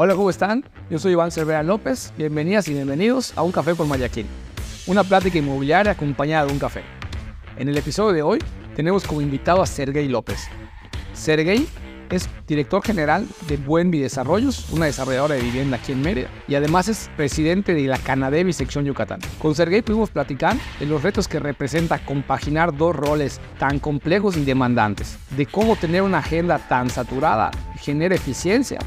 Hola, ¿cómo están? Yo soy Iván Cervera López. Bienvenidas y bienvenidos a Un Café por Mayaquín, una plática inmobiliaria acompañada de un café. En el episodio de hoy tenemos como invitado a Sergey López. Sergey es director general de Buenvi Desarrollos, una desarrolladora de vivienda aquí en Mérida, y además es presidente de la Canadevi sección Yucatán. Con Sergey pudimos platicar de los retos que representa compaginar dos roles tan complejos y demandantes, de cómo tener una agenda tan saturada genera eficiencia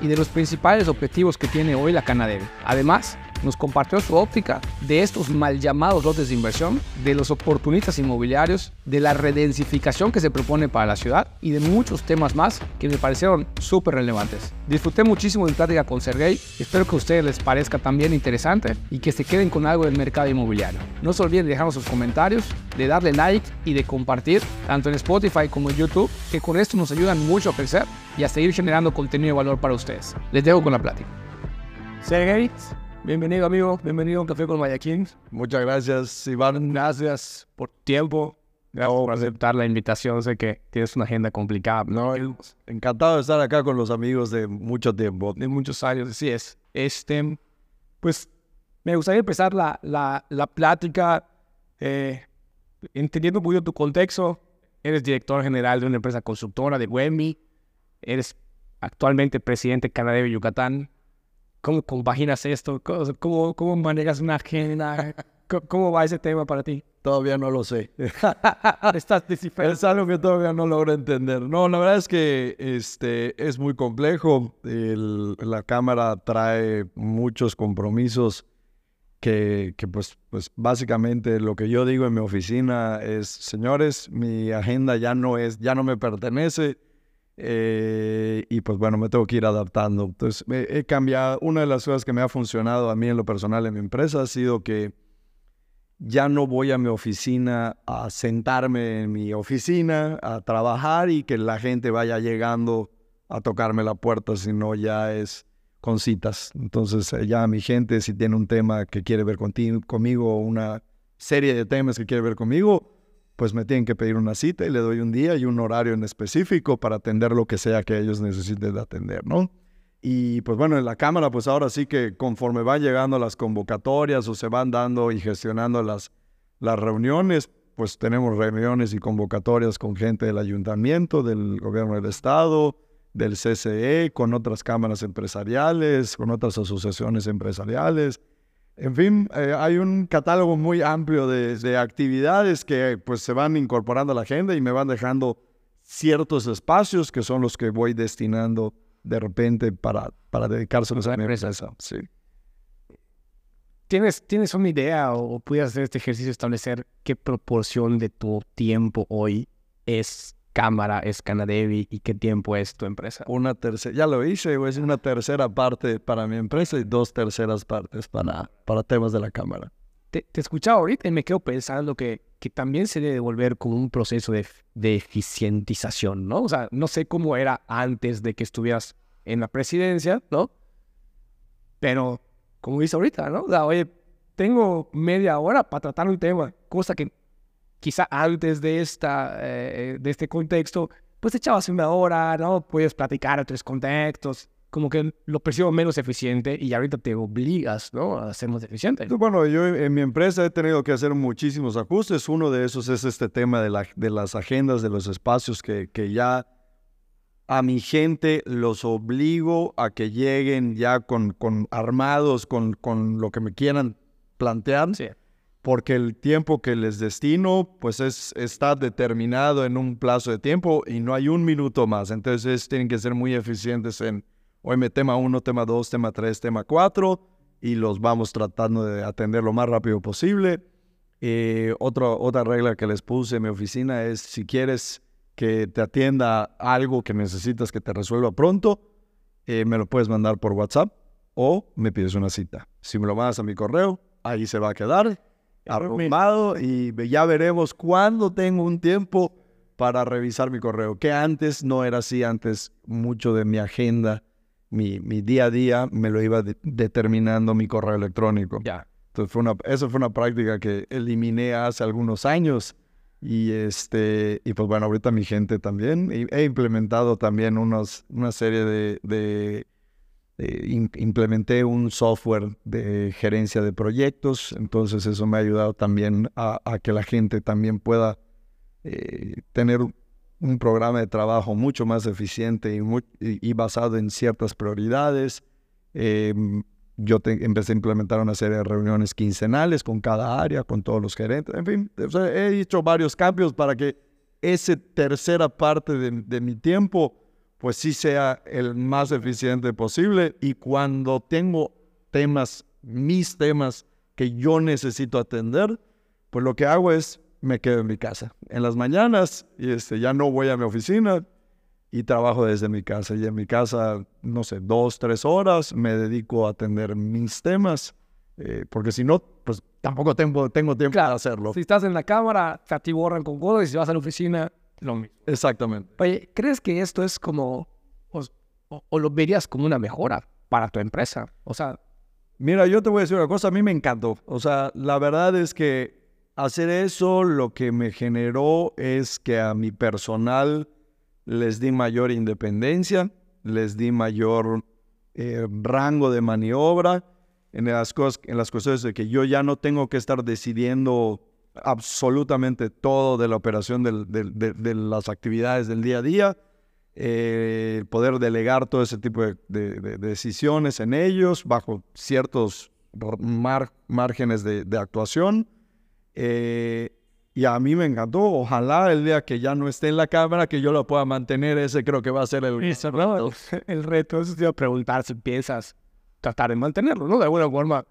y de los principales objetivos que tiene hoy la Canadevi. Además, nos compartió su óptica de estos mal llamados lotes de inversión, de los oportunistas inmobiliarios, de la redensificación que se propone para la ciudad y de muchos temas más que me parecieron súper relevantes. Disfruté muchísimo de plática con Sergey, espero que a ustedes les parezca también interesante y que se queden con algo del mercado inmobiliario. No se olviden de dejarnos sus comentarios, de darle like y de compartir tanto en Spotify como en YouTube, que con esto nos ayudan mucho a crecer y a seguir generando contenido de valor para ustedes. Les dejo con la plática. Sergey, Bienvenido, amigo. Bienvenido a un café con Mayaquín. Muchas gracias, Iván. Gracias por tiempo. Gracias por aceptar la invitación. Sé que tienes una agenda complicada. No, encantado de estar acá con los amigos de mucho tiempo. De muchos años, así es. Este, pues me gustaría empezar la, la, la plática eh, entendiendo un poquito tu contexto. Eres director general de una empresa constructora de Wemi. Eres actualmente presidente de Yucatán. ¿Cómo compaginas esto? ¿Cómo, cómo manejas una agenda? ¿Cómo va ese tema para ti? Todavía no lo sé. Estás descifrando. Es algo que todavía no logro entender. No, la verdad es que este, es muy complejo. la Cámara trae muchos compromisos que, que pues, pues básicamente lo que yo digo en mi oficina es, señores, mi agenda ya no es, ya no me pertenece eh, y pues bueno, me tengo que ir adaptando. Entonces, he cambiado. Una de las cosas que me ha funcionado a mí en lo personal en mi empresa ha sido que ya no voy a mi oficina a sentarme en mi oficina a trabajar y que la gente vaya llegando a tocarme la puerta, sino ya es con citas. Entonces, eh, ya mi gente, si tiene un tema que quiere ver conmigo, una serie de temas que quiere ver conmigo, pues me tienen que pedir una cita y le doy un día y un horario en específico para atender lo que sea que ellos necesiten de atender, ¿no? Y pues bueno, en la Cámara, pues ahora sí que conforme van llegando las convocatorias o se van dando y gestionando las, las reuniones, pues tenemos reuniones y convocatorias con gente del ayuntamiento, del gobierno del estado, del CCE, con otras cámaras empresariales, con otras asociaciones empresariales, en fin, eh, hay un catálogo muy amplio de, actividades que pues se van incorporando a la agenda y me van dejando ciertos espacios que son los que voy destinando de repente para, para dedicárselos a mi empresa. Sí. ¿Tienes, ¿Tienes una idea o, o hacer este ejercicio establecer qué proporción de tu tiempo hoy es cámara es Canadevi y qué tiempo es tu empresa? Una tercera, ya lo hice, es una tercera parte para mi empresa y dos terceras partes para, para temas de la cámara. Te, te escuchaba ahorita y me quedo pensando que, que también se debe volver como un proceso de, de eficientización, ¿no? O sea, no sé cómo era antes de que estuvieras en la presidencia, ¿no? Pero, como dice ahorita, ¿no? O sea, oye, tengo media hora para tratar un tema, cosa que quizá antes de, esta, eh, de este contexto, pues echabas una hora, ¿no? Puedes platicar otros contextos, como que lo percibo menos eficiente y ahorita te obligas, ¿no? A ser más eficiente. Bueno, yo en mi empresa he tenido que hacer muchísimos ajustes. Uno de esos es este tema de, la, de las agendas, de los espacios que, que ya a mi gente los obligo a que lleguen ya con, con armados, con, con lo que me quieran plantear. Sí porque el tiempo que les destino pues es, está determinado en un plazo de tiempo y no hay un minuto más. Entonces tienen que ser muy eficientes en, hoy me tema 1, tema 2, tema 3, tema 4 y los vamos tratando de atender lo más rápido posible. Eh, otra regla que les puse en mi oficina es si quieres que te atienda algo que necesitas que te resuelva pronto, eh, me lo puedes mandar por WhatsApp o me pides una cita. Si me lo mandas a mi correo, ahí se va a quedar arrumado y ya veremos cuándo tengo un tiempo para revisar mi correo, que antes no era así, antes mucho de mi agenda, mi, mi día a día me lo iba determinando mi correo electrónico. Ya. Entonces fue una, eso fue una práctica que eliminé hace algunos años y este y pues bueno ahorita mi gente también he implementado también unos, una serie de, de eh, implementé un software de gerencia de proyectos, entonces eso me ha ayudado también a, que la gente también pueda eh, tener un programa de trabajo mucho más eficiente y, basado en ciertas prioridades. Em, yo empecé a implementar una serie de reuniones quincenales con cada área, con todos los gerentes, en fin, he hecho varios cambios para que esa tercera parte de mi tiempo pues sí sea el más eficiente posible y cuando tengo temas, mis temas que yo necesito atender, pues lo que hago es me quedo en mi casa. En las mañanas y este, ya no voy a mi oficina y trabajo desde mi casa. Y en mi casa, no sé, dos, tres horas me dedico a atender mis temas, eh, porque si no, pues tampoco tengo, tengo tiempo para hacerlo. Si estás en la cámara, te atiborran con cosas y si vas a la oficina, lo mismo. Exactamente. Oye, ¿crees que esto es como, o, lo verías como una mejora para tu empresa? O sea... Mira, yo te voy a decir una cosa, a mí me encantó. O sea, la verdad es que hacer eso lo que me generó es que a mi personal les di mayor independencia, les di mayor eh, rango de maniobra en las, cosas, en las cuestiones de que yo ya no tengo que estar decidiendo absolutamente todo de la operación de, las actividades del día a día, eh, poder delegar todo ese tipo de, decisiones en ellos bajo ciertos márgenes de, actuación. Eh, y a mí me encantó. Ojalá el día que ya no esté en la cámara, que yo lo pueda mantener. Ese creo que va a ser el, reto. El reto. Eso a preguntar si piensas tratar de mantenerlo, ¿no? De alguna forma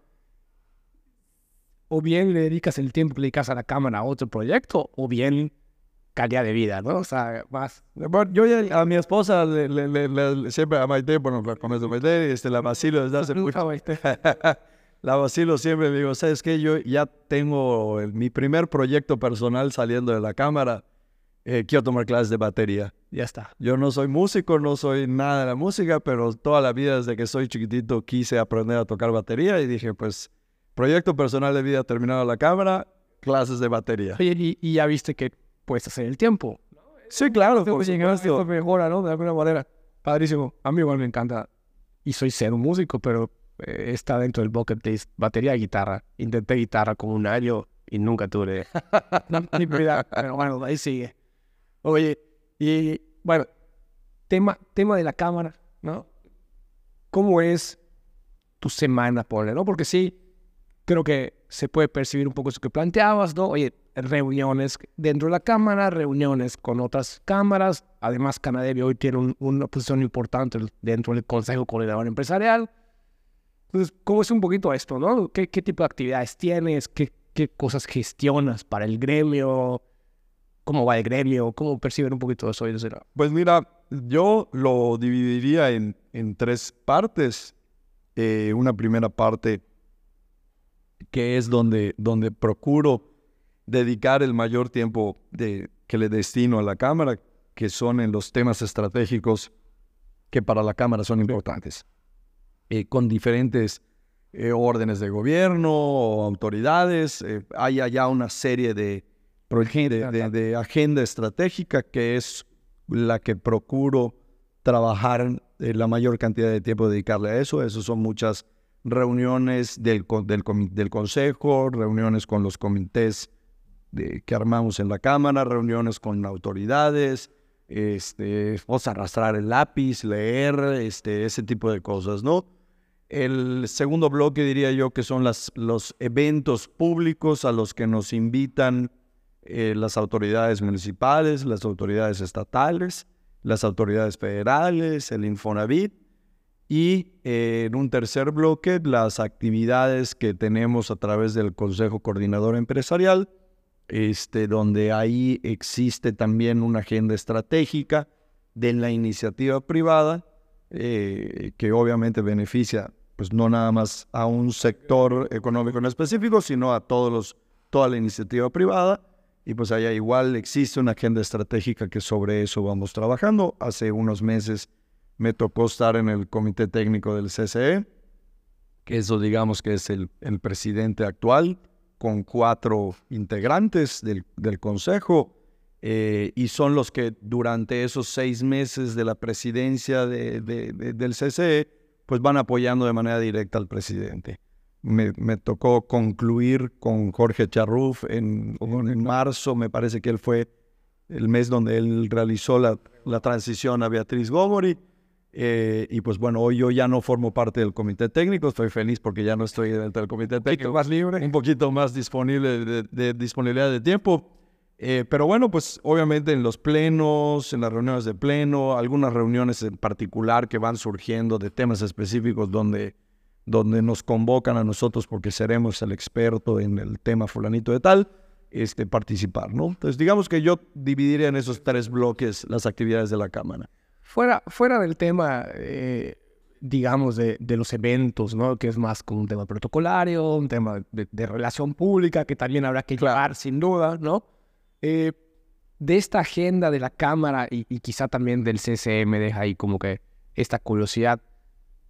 o bien le dedicas el tiempo que le dedicas a la cámara a otro proyecto, o bien calidad de vida, ¿no? O sea, más. Yo a mi esposa le, siempre a Maite, bueno, con eso Maite, este, la vacilo desde hace mucho. la vacilo siempre, me digo, ¿sabes qué? Yo ya tengo mi primer proyecto personal saliendo de la cámara. Eh, quiero tomar clases de batería. Ya está. Yo no soy músico, no soy nada de la música, pero toda la vida desde que soy chiquitito quise aprender a tocar batería y dije, pues Proyecto personal de vida terminado la cámara, clases de batería. Oye, y, ya viste que puedes hacer el tiempo. Sí, claro. Pues, esto mejora, ¿no? De alguna manera. Padrísimo. A mí igual me encanta. Y soy cero músico, pero eh, está dentro del bucket list. Batería y guitarra. Intenté guitarra como un año y nunca tuve ni. Pero bueno, ahí sigue. Oye, y bueno, tema, tema de la cámara, ¿no? ¿Cómo es tu semana, por no? Porque sí, creo que se puede percibir un poco eso que planteabas, ¿no? Oye, reuniones dentro de la cámara, reuniones con otras cámaras. Además, Canadevi hoy tiene una posición importante dentro del Consejo Coordinador Empresarial. Entonces, ¿cómo es un poquito esto, no? ¿Qué, tipo de actividades tienes? ¿Qué, ¿Qué, cosas gestionas para el gremio? ¿Cómo va el gremio? ¿Cómo perciben un poquito eso? Pues mira, yo lo dividiría en, en tres partes. Eh, una primera parte que es donde, donde procuro dedicar el mayor tiempo de, que le destino a la Cámara, que son en los temas estratégicos que para la Cámara son importantes, eh, con diferentes eh, órdenes de gobierno o autoridades. Eh, hay allá una serie de, de, agenda estratégica que es la que procuro trabajar la mayor cantidad de tiempo dedicarle a eso. Eso son muchas reuniones del, del, Consejo, reuniones con los comités que armamos en la Cámara, reuniones con autoridades, este, vamos a arrastrar el lápiz, leer, este, ese tipo de cosas, ¿no? El segundo bloque diría yo que son los eventos públicos a los que nos invitan eh, las autoridades municipales, las autoridades estatales, las autoridades federales, el Infonavit, y eh, en un tercer bloque, las actividades que tenemos a través del Consejo Coordinador Empresarial, este, donde ahí existe también una agenda estratégica de la iniciativa privada, eh, que obviamente beneficia pues no nada más a un sector económico en específico, sino a todos los, toda la iniciativa privada. Y pues allá igual existe una agenda estratégica que sobre eso vamos trabajando. Hace unos meses me tocó estar en el comité técnico del CCE, que eso digamos que es el, presidente actual, con cuatro integrantes del, consejo, eh, y son los que durante esos seis meses de la presidencia del CCE, pues van apoyando de manera directa al presidente. Me, me tocó concluir con Jorge Charruf en, en marzo, me parece que él fue el mes donde él realizó la, la transición a Beatriz Gómori. Eh, y pues bueno, hoy yo ya no formo parte del comité técnico, estoy feliz porque ya no estoy dentro del comité técnico. más libre. Un poquito más disponible de, de disponibilidad de tiempo. Eh, pero bueno, pues obviamente en los plenos, en las reuniones de pleno, algunas reuniones en particular que van surgiendo de temas específicos donde, donde nos convocan a nosotros porque seremos el experto en el tema fulanito de tal, este, participar, ¿no? Entonces digamos que yo dividiría en esos tres bloques las actividades de la Cámara. Fuera, fuera del tema, eh, digamos, de, de, los eventos, ¿no? Que es más como un tema protocolario, un tema de, de relación pública que también habrá que llevar sin duda, ¿no? Eh, de esta agenda de la Cámara y, y, quizá también del CCM deja ahí como que esta curiosidad,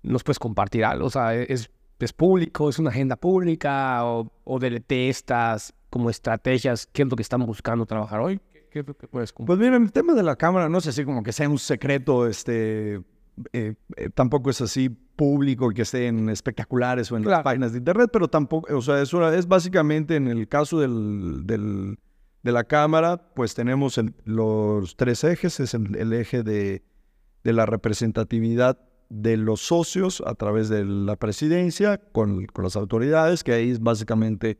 ¿nos puedes compartir algo? O sea, ¿es, es público? ¿Es una agenda pública? ¿O, o de estas como estrategias? ¿Qué es lo que estamos buscando trabajar hoy? ¿Qué, es lo que puedes compartir? Pues mira, el tema de la Cámara no es así como que sea un secreto, este, eh, eh, tampoco es así público que esté en espectaculares o en claro. las páginas de internet, pero tampoco, o sea, eso es básicamente en el caso del, del de la Cámara, pues tenemos el, los tres ejes, es el, el eje de, de, la representatividad de los socios a través de la presidencia con, con, las autoridades, que ahí es básicamente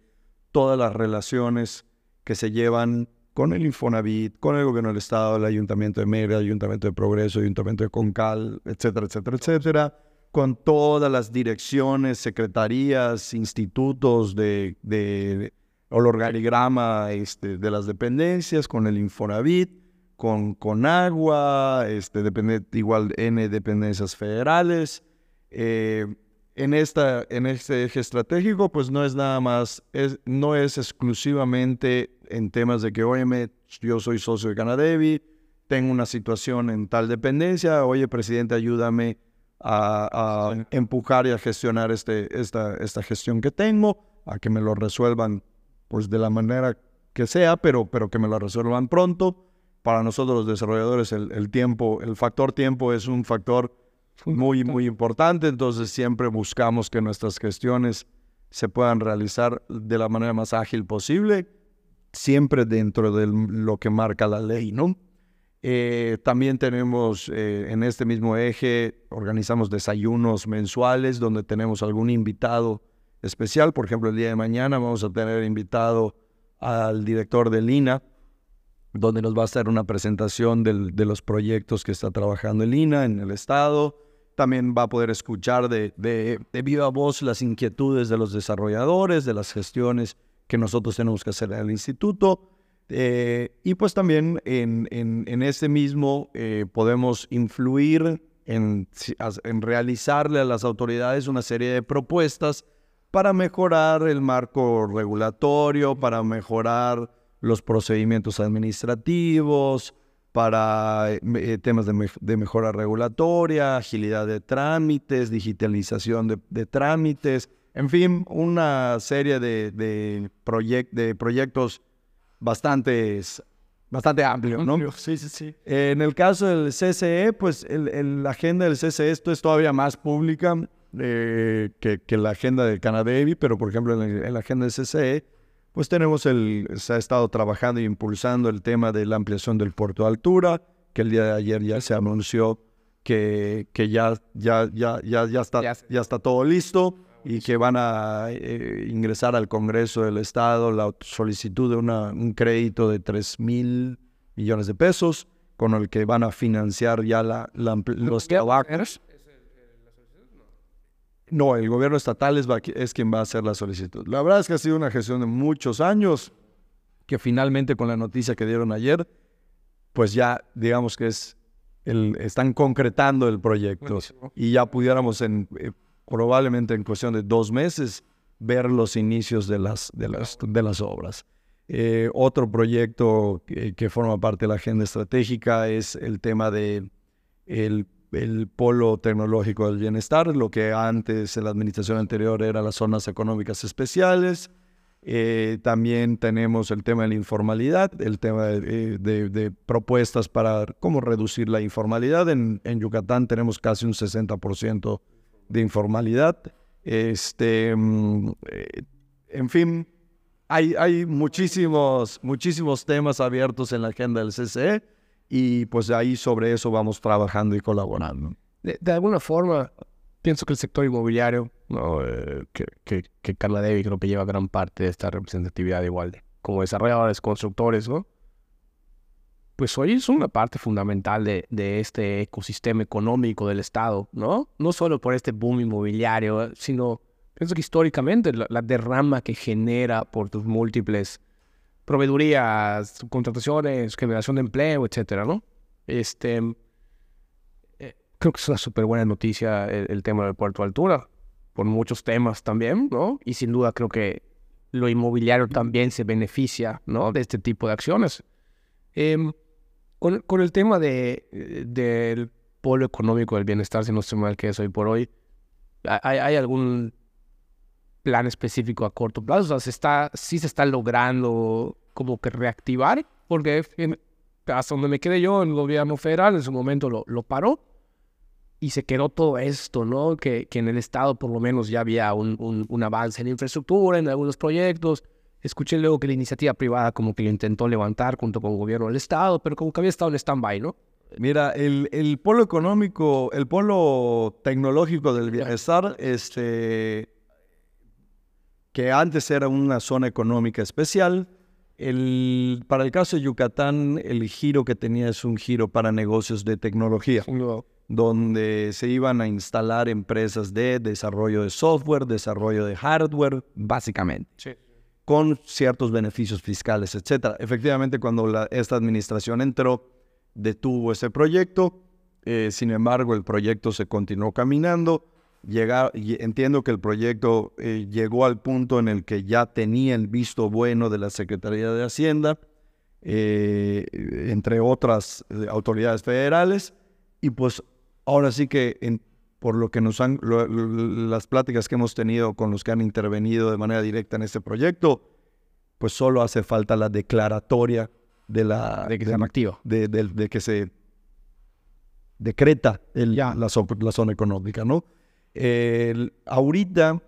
todas las relaciones que se llevan con el Infonavit, con el gobierno del Estado, el Ayuntamiento de Mérida, Ayuntamiento de Progreso, Ayuntamiento de Concal, etcétera, etcétera, etcétera, con todas las direcciones, secretarías, institutos de, de o el organigrama este, de las dependencias, con el Infonavit, con, con agua, este, depende, igual N dependencias federales. Eh, en, esta, en este eje estratégico, pues no es nada más, es, no es exclusivamente en temas de que, oye, yo soy socio de Canadevi, tengo una situación en tal dependencia, oye, presidente, ayúdame a, a empujar y a gestionar este, esta, esta gestión que tengo, a que me lo resuelvan pues de la manera que sea, pero, pero que me lo resuelvan pronto. Para nosotros los desarrolladores el, el tiempo, el factor tiempo es un factor muy, muy importante, entonces siempre buscamos que nuestras gestiones se puedan realizar de la manera más ágil posible, siempre dentro de lo que marca la ley, ¿no? Eh, también tenemos eh, en este mismo eje, organizamos desayunos mensuales donde tenemos algún invitado especial. Por ejemplo, el día de mañana vamos a tener invitado al director de Lina, donde nos va a hacer una presentación de los proyectos que está trabajando en Lina en el Estado. También va a poder escuchar de, de viva voz las inquietudes de los desarrolladores, de las gestiones que nosotros tenemos que hacer en el instituto. Eh, y pues también en, en, mismo eh, podemos influir en, en realizarle a las autoridades una serie de propuestas para mejorar el marco regulatorio, para mejorar los procedimientos administrativos, para eh, temas de, de, mejora regulatoria, agilidad de trámites, digitalización de, de trámites, en fin, una serie de, de, proyect de proyectos bastante, bastante amplios, ¿no? Sí, sí, sí. Eh, en el caso del CCE, pues el, el, la agenda del CCE esto es todavía más pública eh, que, que, la agenda del Canadevi, pero por ejemplo en la, en la, agenda del CCE, pues tenemos el, se ha estado trabajando e impulsando el tema de la ampliación del puerto de altura, que el día de ayer ya se anunció que, que ya, ya, ya, ya, ya, está, ya está todo listo y que van a eh, ingresar al Congreso del Estado la solicitud de una, un crédito de 3 mil millones de pesos con el que van a financiar ya la, la los trabajos. No, el gobierno estatal es, es, quien va a hacer la solicitud. La verdad es que ha sido una gestión de muchos años, que finalmente con la noticia que dieron ayer, pues ya digamos que es el, están concretando el proyecto Buenísimo. y ya pudiéramos en, eh, probablemente en cuestión de dos meses ver los inicios de las, de las, de las obras. Eh, otro proyecto que, que, forma parte de la agenda estratégica es el tema de el el polo tecnológico del bienestar, lo que antes en la administración anterior eran las zonas económicas especiales. Eh, también tenemos el tema de la informalidad, el tema de, de, de propuestas para cómo reducir la informalidad. En, en, Yucatán tenemos casi un 60% de informalidad. Este, mm, eh, en fin, hay, hay muchísimos, muchísimos temas abiertos en la agenda del CCE y pues ahí sobre eso vamos trabajando y colaborando. De, alguna forma, pienso que el sector inmobiliario, ¿no? Eh, que, que, que, Carla Devi creo que lleva gran parte de esta representatividad igual como desarrolladores, constructores, ¿no? Pues hoy es una parte fundamental de, este ecosistema económico del Estado, ¿no? No solo por este boom inmobiliario, sino pienso que históricamente la, derrama que genera por tus múltiples proveedurías, contrataciones, generación de empleo, etcétera, ¿no? Este, eh, creo que es una súper buena noticia el, tema del puerto altura, por muchos temas también, ¿no? Y sin duda creo que lo inmobiliario también se beneficia, ¿no? De este tipo de acciones. Em, con, el tema de, del polo económico del bienestar, si no estoy mal que es hoy por hoy, ¿hay, hay algún plan específico a corto plazo. O sea, se está, sí se está logrando como que reactivar, porque hasta donde me quedé yo, el gobierno federal en su momento lo, paró y se quedó todo esto, ¿no? Que, en el Estado por lo menos ya había un, un, avance en infraestructura, en algunos proyectos. Escuché luego que la iniciativa privada como que lo intentó levantar junto con el gobierno del Estado, pero como que había estado en stand-by, ¿no? Mira, el, el, polo económico, el polo tecnológico del bienestar, este, que antes era una zona económica especial. El, para el caso de Yucatán, el giro que tenía es un giro para negocios de tecnología, donde se iban a instalar empresas de desarrollo de software, desarrollo de hardware, básicamente, con ciertos beneficios fiscales, etc. Efectivamente, cuando esta administración entró, detuvo ese proyecto, eh, sin embargo, el proyecto se continuó caminando entiendo que el proyecto eh, llegó al punto en el que ya tenía el visto bueno de la Secretaría de Hacienda, eh, entre otras autoridades federales, y pues ahora sí que por lo que nos han, las pláticas que hemos tenido con los que han intervenido de manera directa en este proyecto, pues solo hace falta la declaratoria de la... De que se activo. De, que se decreta el, la, la zona económica, ¿no? ahorita,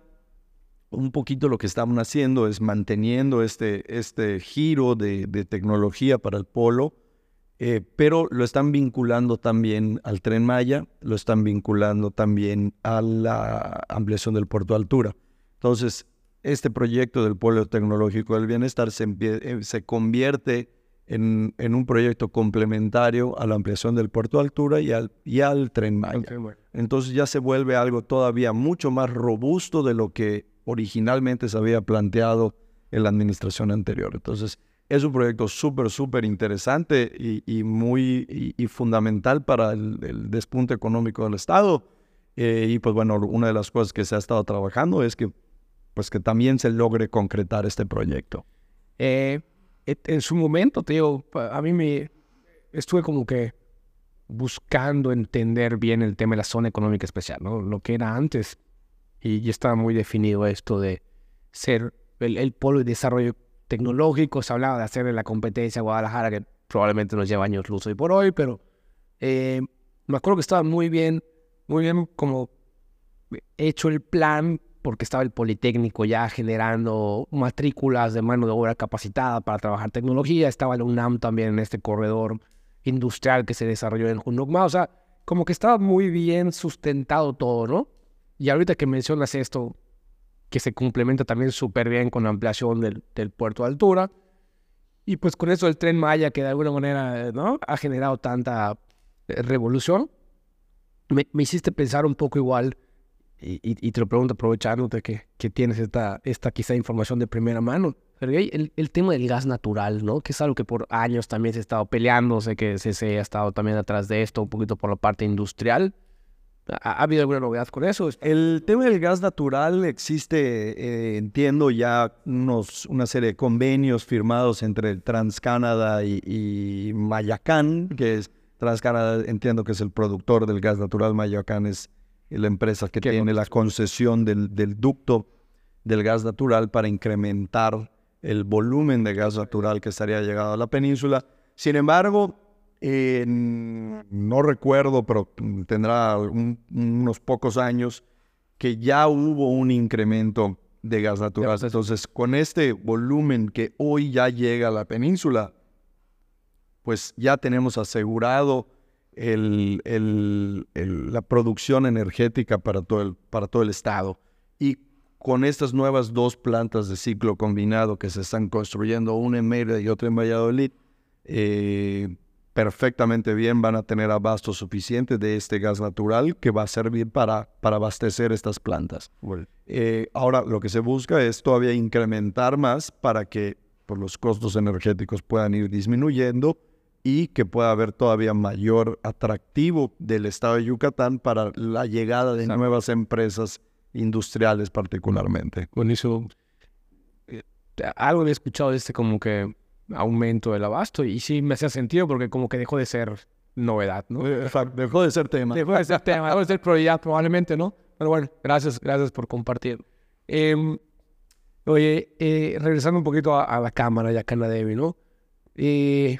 un poquito lo que estamos haciendo es manteniendo este, este giro de, tecnología para el polo, eh, pero lo están vinculando también al tren Maya, lo están vinculando también a la ampliación del puerto de altura. Entonces, este proyecto del polo tecnológico del bienestar se, eh, se convierte en, en, un proyecto complementario a la ampliación del puerto de altura y al, y al tren Maya. Entonces ya se vuelve algo todavía mucho más robusto de lo que originalmente se había planteado en la administración anterior. Entonces es un proyecto súper, súper interesante y, muy y, fundamental para el, despunte económico del Estado. Eh, y pues bueno, una de las cosas que se ha estado trabajando es que pues que también se logre concretar este proyecto. Eh, en su momento, digo, a mí me estuve como que buscando entender bien el tema de la zona económica especial, ¿no? Lo que era antes. Y ya estaba muy definido esto de ser el, polo de desarrollo tecnológico. Se hablaba de hacerle la competencia a Guadalajara, que probablemente nos lleva años luz hoy por hoy, pero eh, me acuerdo que estaba muy bien, muy bien como hecho el plan porque estaba el Politécnico ya generando matrículas de mano de obra capacitada para trabajar tecnología, estaba el UNAM también en este corredor industrial que se desarrolló en Junucma, o sea, como que estaba muy bien sustentado todo, ¿no? Y ahorita que mencionas esto, que se complementa también súper bien con la ampliación del, del, puerto de altura, y pues con eso el tren Maya, que de alguna manera, ¿no? Ha generado tanta eh, revolución, me, me hiciste pensar un poco igual y, te lo pregunto aprovechándote que, que tienes esta, esta quizá información de primera mano. El, el, tema del gas natural, ¿no? Que es algo que por años también se ha estado peleando, sé que CC ha estado también atrás de esto, un poquito por la parte industrial. ¿Ha, habido alguna novedad con eso? El tema del gas natural existe, eh, entiendo, ya unos, una serie de convenios firmados entre el TransCanada y, y Mayacán, que es TransCanada, entiendo que es el productor del gas natural, Mayacán es la empresa que tiene la concesión del, del, ducto del gas natural para incrementar el volumen de gas natural que estaría llegado a la península. Sin embargo, no recuerdo, pero tendrá unos pocos años, que ya hubo un incremento de gas natural. Entonces, con este volumen que hoy ya llega a la península, pues ya tenemos asegurado la producción energética para todo, el, para todo el estado. Y con estas nuevas dos plantas de ciclo combinado que se están construyendo, una en Mérida y otra en Valladolid, eh, perfectamente bien van a tener abasto suficiente de este gas natural que va a servir para, para abastecer estas plantas. Eh, ahora, lo que se busca es todavía incrementar más para que por pues, los costos energéticos puedan ir disminuyendo y que pueda haber todavía mayor atractivo del estado de Yucatán para la llegada de nuevas empresas industriales particularmente. Buenísimo. Eh, algo he escuchado de este como que aumento del abasto y sí me hacía sentido porque como que dejó de ser novedad, ¿no? Eh, dejó de ser tema. Dejó de ser tema, dejó de ser prioridad probablemente, ¿no? Pero bueno, gracias, gracias por compartir. Em, oye, eh, regresando un poquito a, la cámara y a Canadevi, ¿no? Eh,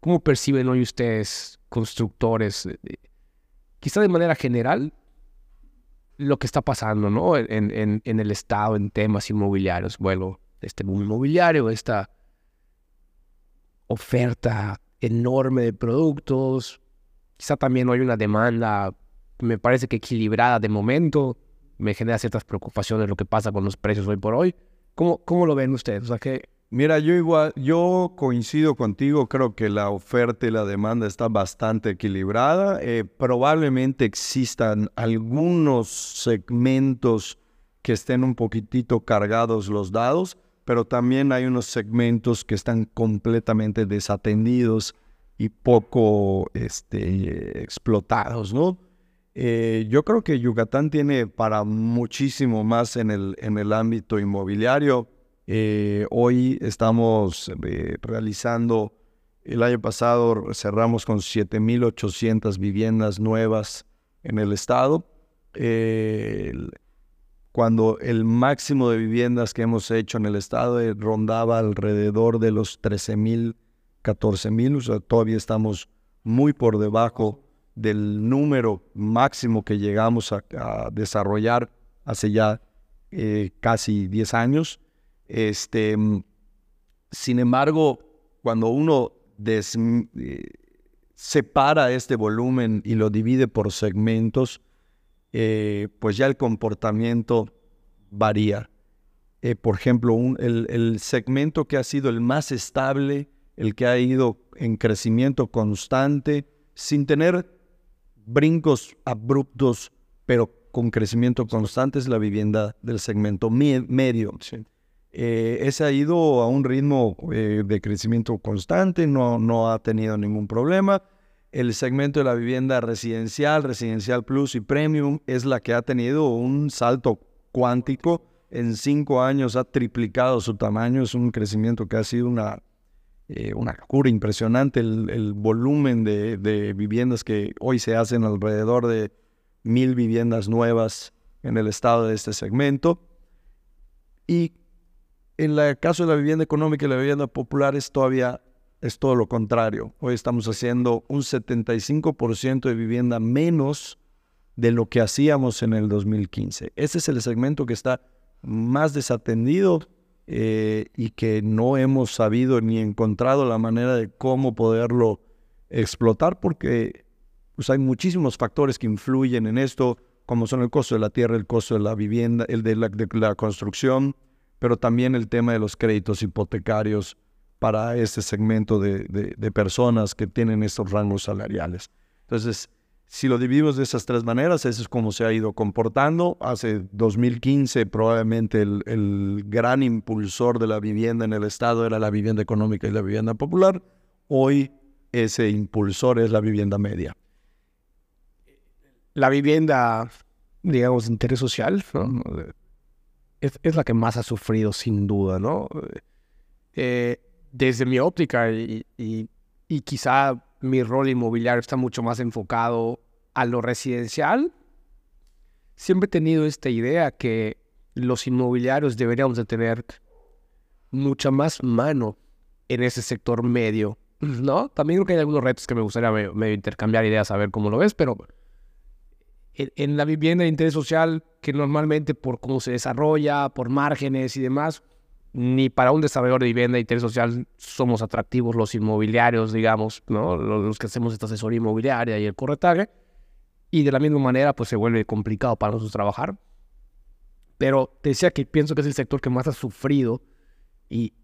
¿Cómo perciben hoy ustedes, constructores, quizá de manera general, lo que está pasando, ¿no? En, en, en el Estado, en temas inmobiliarios. Bueno, este boom inmobiliario, esta oferta enorme de productos. Quizá también no hay una demanda, me parece que equilibrada de momento. Me genera ciertas preocupaciones lo que pasa con los precios hoy por hoy. ¿Cómo, cómo lo ven ustedes? Mira, yo igual, yo coincido contigo, creo que la oferta y la demanda está bastante equilibrada. Eh, probablemente existan algunos segmentos que estén un poquitito cargados los dados, pero también hay unos segmentos que están completamente desatendidos y poco este, explotados, ¿no? Eh, yo creo que Yucatán tiene para muchísimo más en el, en el ámbito inmobiliario eh, hoy estamos eh, realizando, el año pasado cerramos con 7.800 viviendas nuevas en el estado. Eh, cuando el máximo de viviendas que hemos hecho en el estado rondaba alrededor de los 13.000, 14.000, o sea, todavía estamos muy por debajo del número máximo que llegamos a, desarrollar hace ya casi 10 años. Este, sin embargo, cuando uno mm, eh, separa este volumen y lo divide por segmentos, eh, pues ya el comportamiento varía. Eh, por ejemplo, el, segmento que ha sido el más estable, el que ha ido en crecimiento constante, sin tener brincos abruptos, pero con crecimiento constante, es la vivienda del segmento medio. Eh, ese ha ido a un ritmo eh, de crecimiento constante, no, no ha tenido ningún problema. El segmento de la vivienda residencial, residencial plus y premium es la que ha tenido un salto cuántico. En cinco años ha triplicado su tamaño, es un crecimiento que ha sido una, eh, una cura impresionante. El, volumen de, de, viviendas que hoy se hacen alrededor de mil viviendas nuevas en el estado de este segmento. Y en el caso de la vivienda económica y la vivienda popular es todavía es todo lo contrario. Hoy estamos haciendo un 75% de vivienda menos de lo que hacíamos en el 2015. Ese es el segmento que está más desatendido eh, y que no hemos sabido ni encontrado la manera de cómo poderlo explotar porque pues, hay muchísimos factores que influyen en esto, como son el costo de la tierra, el costo de la vivienda, el de la construcción, pero también el tema de los créditos hipotecarios para este segmento de, personas que tienen estos rangos salariales. Entonces, si lo dividimos de esas tres maneras, eso es como se ha ido comportando. Hace 2015 probablemente el, el, gran impulsor de la vivienda en el Estado era la vivienda económica y la vivienda popular. Hoy ese impulsor es la vivienda media. La vivienda, digamos, de interés social, ¿no? es, la que más ha sufrido sin duda, ¿no? Eh, desde mi óptica y, quizá mi rol inmobiliario está mucho más enfocado a lo residencial, siempre he tenido esta idea que los inmobiliarios deberíamos de tener mucha más mano en ese sector medio, ¿no? También creo que hay algunos retos que me gustaría medio intercambiar ideas a ver cómo lo ves, pero en, la vivienda de interés social, que normalmente por cómo se desarrolla, por márgenes y demás, ni para un desarrollador de vivienda de interés social somos atractivos los inmobiliarios, digamos, ¿no? Los, que hacemos esta asesoría inmobiliaria y el corretaje. Y de la misma manera, pues se vuelve complicado para nosotros trabajar. Pero te decía que pienso que es el sector que más ha sufrido y,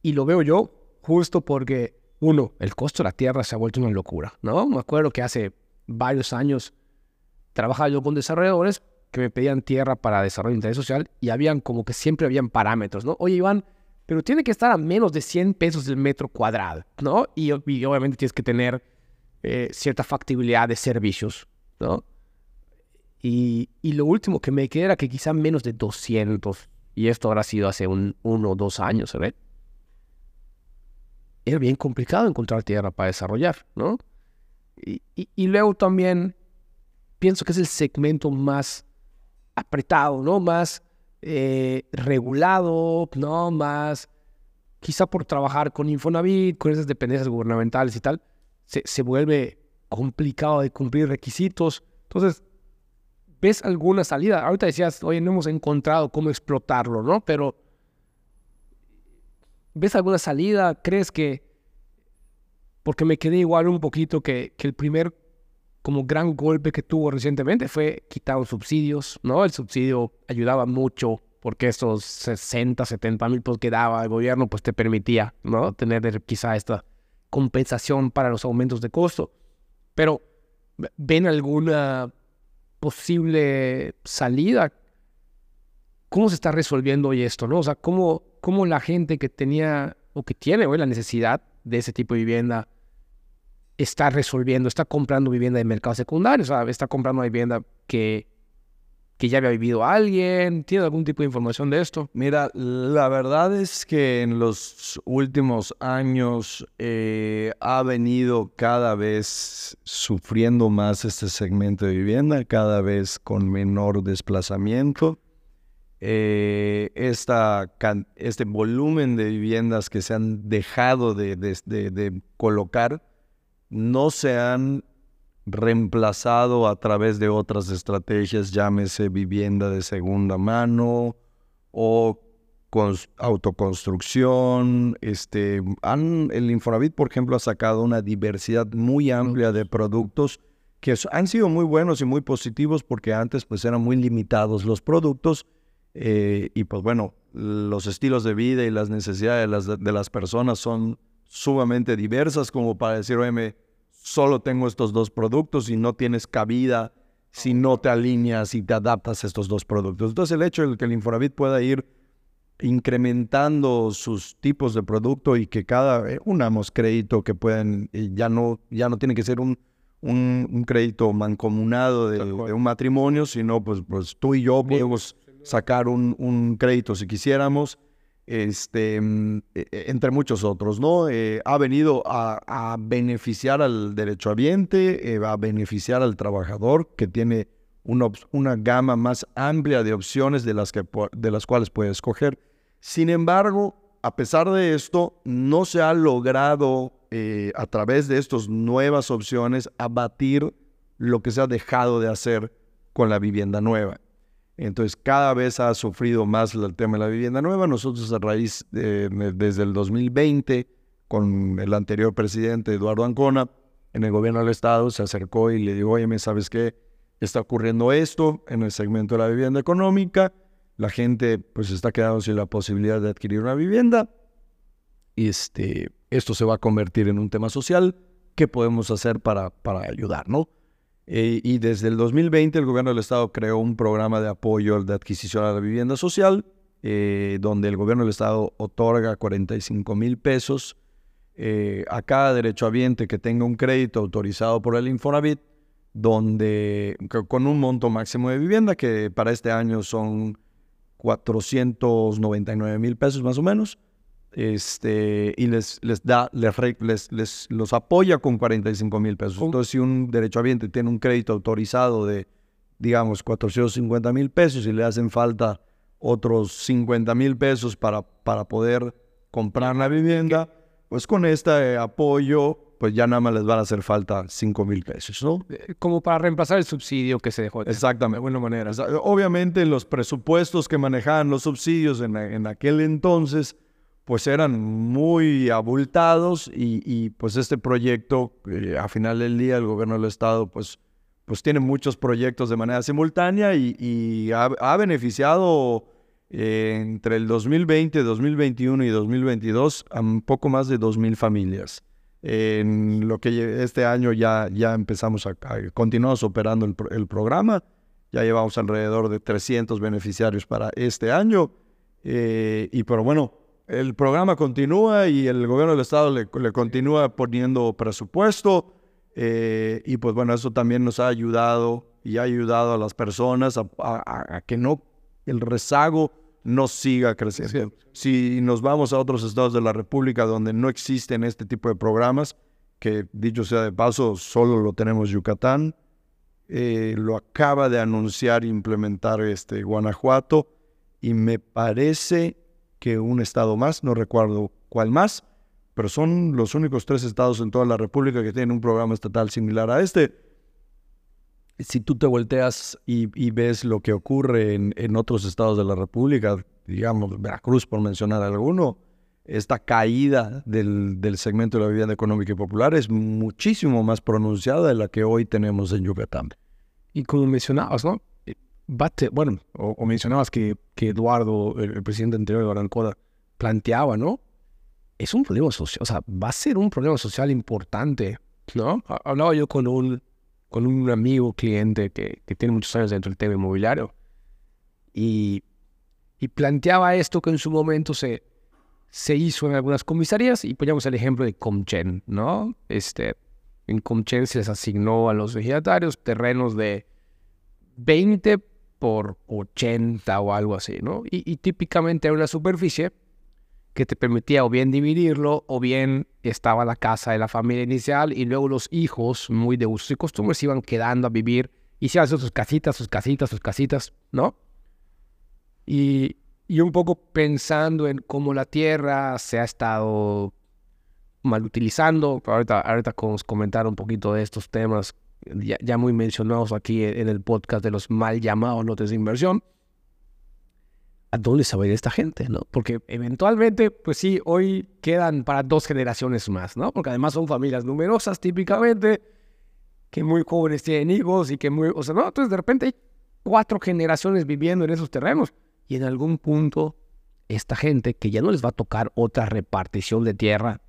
y lo veo yo justo porque, uno, el costo de la tierra se ha vuelto una locura, ¿no? Me acuerdo que hace varios años trabajaba yo con desarrolladores que me pedían tierra para desarrollo de interés social y habían como que siempre habían parámetros, ¿no? Oye, Iván, pero tiene que estar a menos de 100 pesos el metro cuadrado, ¿no? Y, obviamente tienes que tener eh, cierta factibilidad de servicios, ¿no? Y, lo último que me queda era que quizá menos de 200, y esto habrá sido hace un, uno o dos años, ¿sabes? Era bien complicado encontrar tierra para desarrollar, ¿no? Y, y luego también pienso que es el segmento más apretado, ¿no? Más eh, regulado, ¿no? Más, quizá por trabajar con Infonavit, con esas dependencias gubernamentales y tal, se, se vuelve complicado de cumplir requisitos. Entonces, ¿ves alguna salida? Ahorita decías, oye, no hemos encontrado cómo explotarlo, ¿no? Pero, ¿ves alguna salida? ¿Crees que, porque me quedé igual un poquito que, que el primer como gran golpe que tuvo recientemente fue quitar los subsidios, ¿no? El subsidio ayudaba mucho porque esos 60, 70 mil pesos que daba el gobierno, pues te permitía, ¿no? Tener quizá esta compensación para los aumentos de costo. Pero, ¿ven alguna posible salida? ¿Cómo se está resolviendo hoy esto, no? O sea, ¿cómo, cómo la gente que tenía o que tiene hoy la necesidad de ese tipo de vivienda está resolviendo, está comprando vivienda de mercado secundario, o sea, está comprando vivienda que, que ya había vivido alguien. ¿Tiene algún tipo de información de esto? Mira, la verdad es que en los últimos años eh, ha venido cada vez sufriendo más este segmento de vivienda, cada vez con menor desplazamiento. Eh, este volumen de viviendas que se han dejado de, de, de colocar no se han reemplazado a través de otras estrategias, llámese vivienda de segunda mano o autoconstrucción. Este, han, el Infonavit, por ejemplo, ha sacado una diversidad muy amplia de productos que han sido muy buenos y muy positivos porque antes pues eran muy limitados los productos eh, y pues bueno, los estilos de vida y las necesidades de las, de las personas son sumamente diversas como para decir, oye, solo tengo estos dos productos y no tienes cabida si no te alineas y te adaptas a estos dos productos. Entonces el hecho de que el Infonavit pueda ir incrementando sus tipos de producto y que cada eh, unamos crédito que puedan, eh, ya no, ya no tiene que ser un, un, crédito mancomunado de, un matrimonio, sino pues, pues tú y yo podemos sacar un, un crédito si quisiéramos este, mm, e, e, entre muchos otros, ¿no? Eh, ha venido a, beneficiar al derechohabiente, eh, a beneficiar al trabajador que tiene una, una, gama más amplia de opciones de las, que, de las cuales puede escoger. Sin embargo, a pesar de esto, no se ha logrado eh, a través de estas nuevas opciones abatir lo que se ha dejado de hacer con la vivienda nueva. Entonces cada vez ha sufrido más el tema de la vivienda nueva. Nosotros a raíz de, desde el 2020, con el anterior presidente Eduardo Ancona, en el gobierno del estado se acercó y le dijo, oye, ¿sabes qué? Está ocurriendo esto en el segmento de la vivienda económica. La gente pues está quedando sin la posibilidad de adquirir una vivienda. Este, esto se va a convertir en un tema social. ¿Qué podemos hacer para, para ayudar, no? Eh, y desde el 2020 el gobierno del estado creó un programa de apoyo de adquisición a la vivienda social, eh, donde el gobierno del estado otorga 45 mil pesos eh, a cada derechohabiente que tenga un crédito autorizado por el Infonavit, donde con un monto máximo de vivienda que para este año son 499 mil pesos más o menos este, y les, les da, les, les, los apoya con 45 mil pesos. Entonces, si un derechohabiente tiene un crédito autorizado de, digamos, 450 mil pesos y le hacen falta otros 50 mil pesos para, para poder comprar la vivienda, pues con este apoyo pues ya nada más les van a hacer falta 5 mil pesos, ¿no? Eh, Como para reemplazar el subsidio que se dejó. de- Exactamente. De alguna manera. Obviamente los presupuestos que manejaban los subsidios en, en aquel entonces, pues eran muy abultados y, y, pues este proyecto, eh, a final del día, el gobierno del estado, pues, pues tiene muchos proyectos de manera simultánea y, y ha, beneficiado eh, entre el 2020, 2021 y 2022 a poco más de 2.000 familias. En lo que este año ya, ya empezamos a, a- continuamos operando el programa. Ya llevamos alrededor de 300 beneficiarios para este año. Eh, y pero bueno, el programa continúa y el gobierno del estado le, le continúa poniendo presupuesto. eh, y pues bueno, eso también nos ha ayudado y ha ayudado a las personas a, a- a- a que no el rezago no siga creciendo. Si nos vamos a otros estados de la República donde no existen este tipo de programas, que dicho sea de paso, solo lo tenemos Yucatán, eh, lo acaba de anunciar e implementar este Guanajuato y me parece que un estado más, no recuerdo cuál más, pero son los únicos tres estados en toda la República que tienen un programa estatal similar a este. Si tú te volteas y, y ves lo que ocurre en, en otros estados de la República, digamos Veracruz por mencionar alguno, esta caída del, del segmento de la vivienda económica y popular es muchísimo más pronunciada de la que hoy tenemos en Yucatán. Y como mencionabas, ¿no? Eh, va a te- bueno, o, o mencionabas que, que Eduardo, el, el presidente anterior de Barancoda, planteaba, ¿no? Es un problema social, o sea, va a ser un problema social importante, ¿no? Ha- Hablaba yo con un, con un amigo, cliente que, que tiene muchos años dentro del tema inmobiliario y, y planteaba esto que en su momento se, se hizo en algunas comisarías y poníamos el ejemplo de Comchen, ¿no? Este, en Comchen se les asignó a los ejidatarios terrenos de 20 por 80 o algo así, ¿no? Y, típicamente era una superficie que te permitía o bien dividirlo o bien estaba la casa de la familia inicial y luego los hijos, muy de usos y costumbres, iban quedando a vivir y se hacían sus casitas, sus casitas, sus casitas, ¿no? Y, y un poco pensando en cómo la tierra se ha estado mal utilizando. Ahorita, ahorita vamos a comentar un poquito de estos temas ya, ya muy mencionados aquí en el podcast de los mal llamados lotes de inversión. ¿A dónde se va a ir esta gente? ¿no? Porque eventualmente, pues sí, hoy quedan para dos generaciones más, ¿no? Porque además son familias numerosas típicamente, que muy jóvenes tienen hijos y que muy, o sea, ¿no? Entonces de repente hay cuatro generaciones viviendo en esos terrenos y en algún punto esta gente que ya no les va a tocar otra repartición de tierra,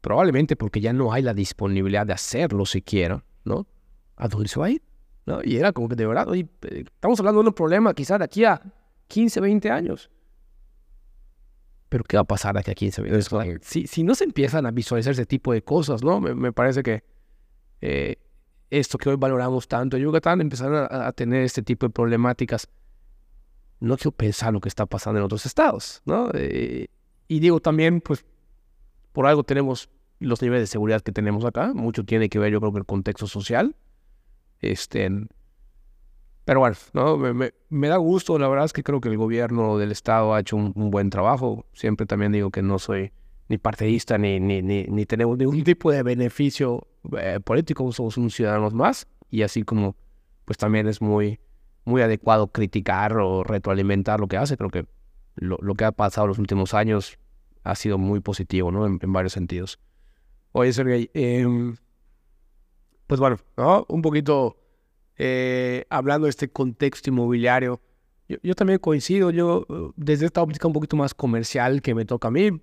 probablemente porque ya no hay la disponibilidad de hacerlo siquiera, ¿no? ¿A dónde se va a ir? ¿No? Y era como que de verdad, oye, eh, estamos hablando de un problema quizás de aquí a 15, 20 años. Pero ¿qué va a pasar de aquí a 15, 20 años? Si, si no se empiezan a visualizar ese tipo de cosas, ¿no? Me, me parece que eh, esto que hoy valoramos tanto en Yucatán, empezar a, a tener este tipo de problemáticas no quiero pensar lo que está pasando en otros estados, ¿no? Eh, y digo también, pues, por algo tenemos los niveles de seguridad que tenemos acá. Mucho tiene que ver, yo creo, con el contexto social. Este, pero bueno, ¿no? Me, me, da gusto, la verdad es que creo que el gobierno del estado ha hecho un, buen trabajo. Siempre también digo que no soy ni partidista ni, ni, ni, tenemos ningún tipo de beneficio eh, político, somos unos ciudadanos más. Y así como, pues también es muy muy adecuado criticar o retroalimentar lo que hace. Creo que lo, lo que ha pasado los últimos años ha sido muy positivo, ¿no? En, en varios sentidos. Oye, Sergey, eh, pues bueno, ¿no? Un poquito eh, hablando de este contexto inmobiliario. Yo, yo, también coincido, yo desde esta óptica un poquito más comercial que me toca a mí,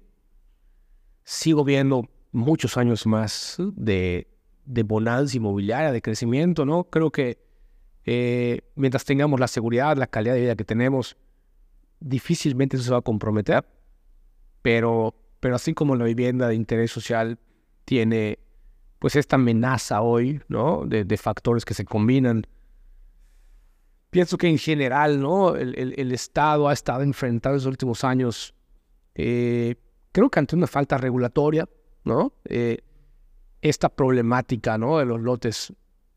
sigo viendo muchos años más de, de bonanza inmobiliaria, de crecimiento, ¿no? Creo que eh, mientras tengamos la seguridad, la calidad de vida que tenemos, difícilmente eso se va a comprometer. Pero, pero así como la vivienda de interés social tiene pues esta amenaza hoy, ¿no? De, factores que se combinan. Pienso que en general, ¿no? El, Estado ha estado enfrentando en los últimos años, eh, creo que ante una falta regulatoria, ¿no? Eh, esta problemática, ¿no? De los lotes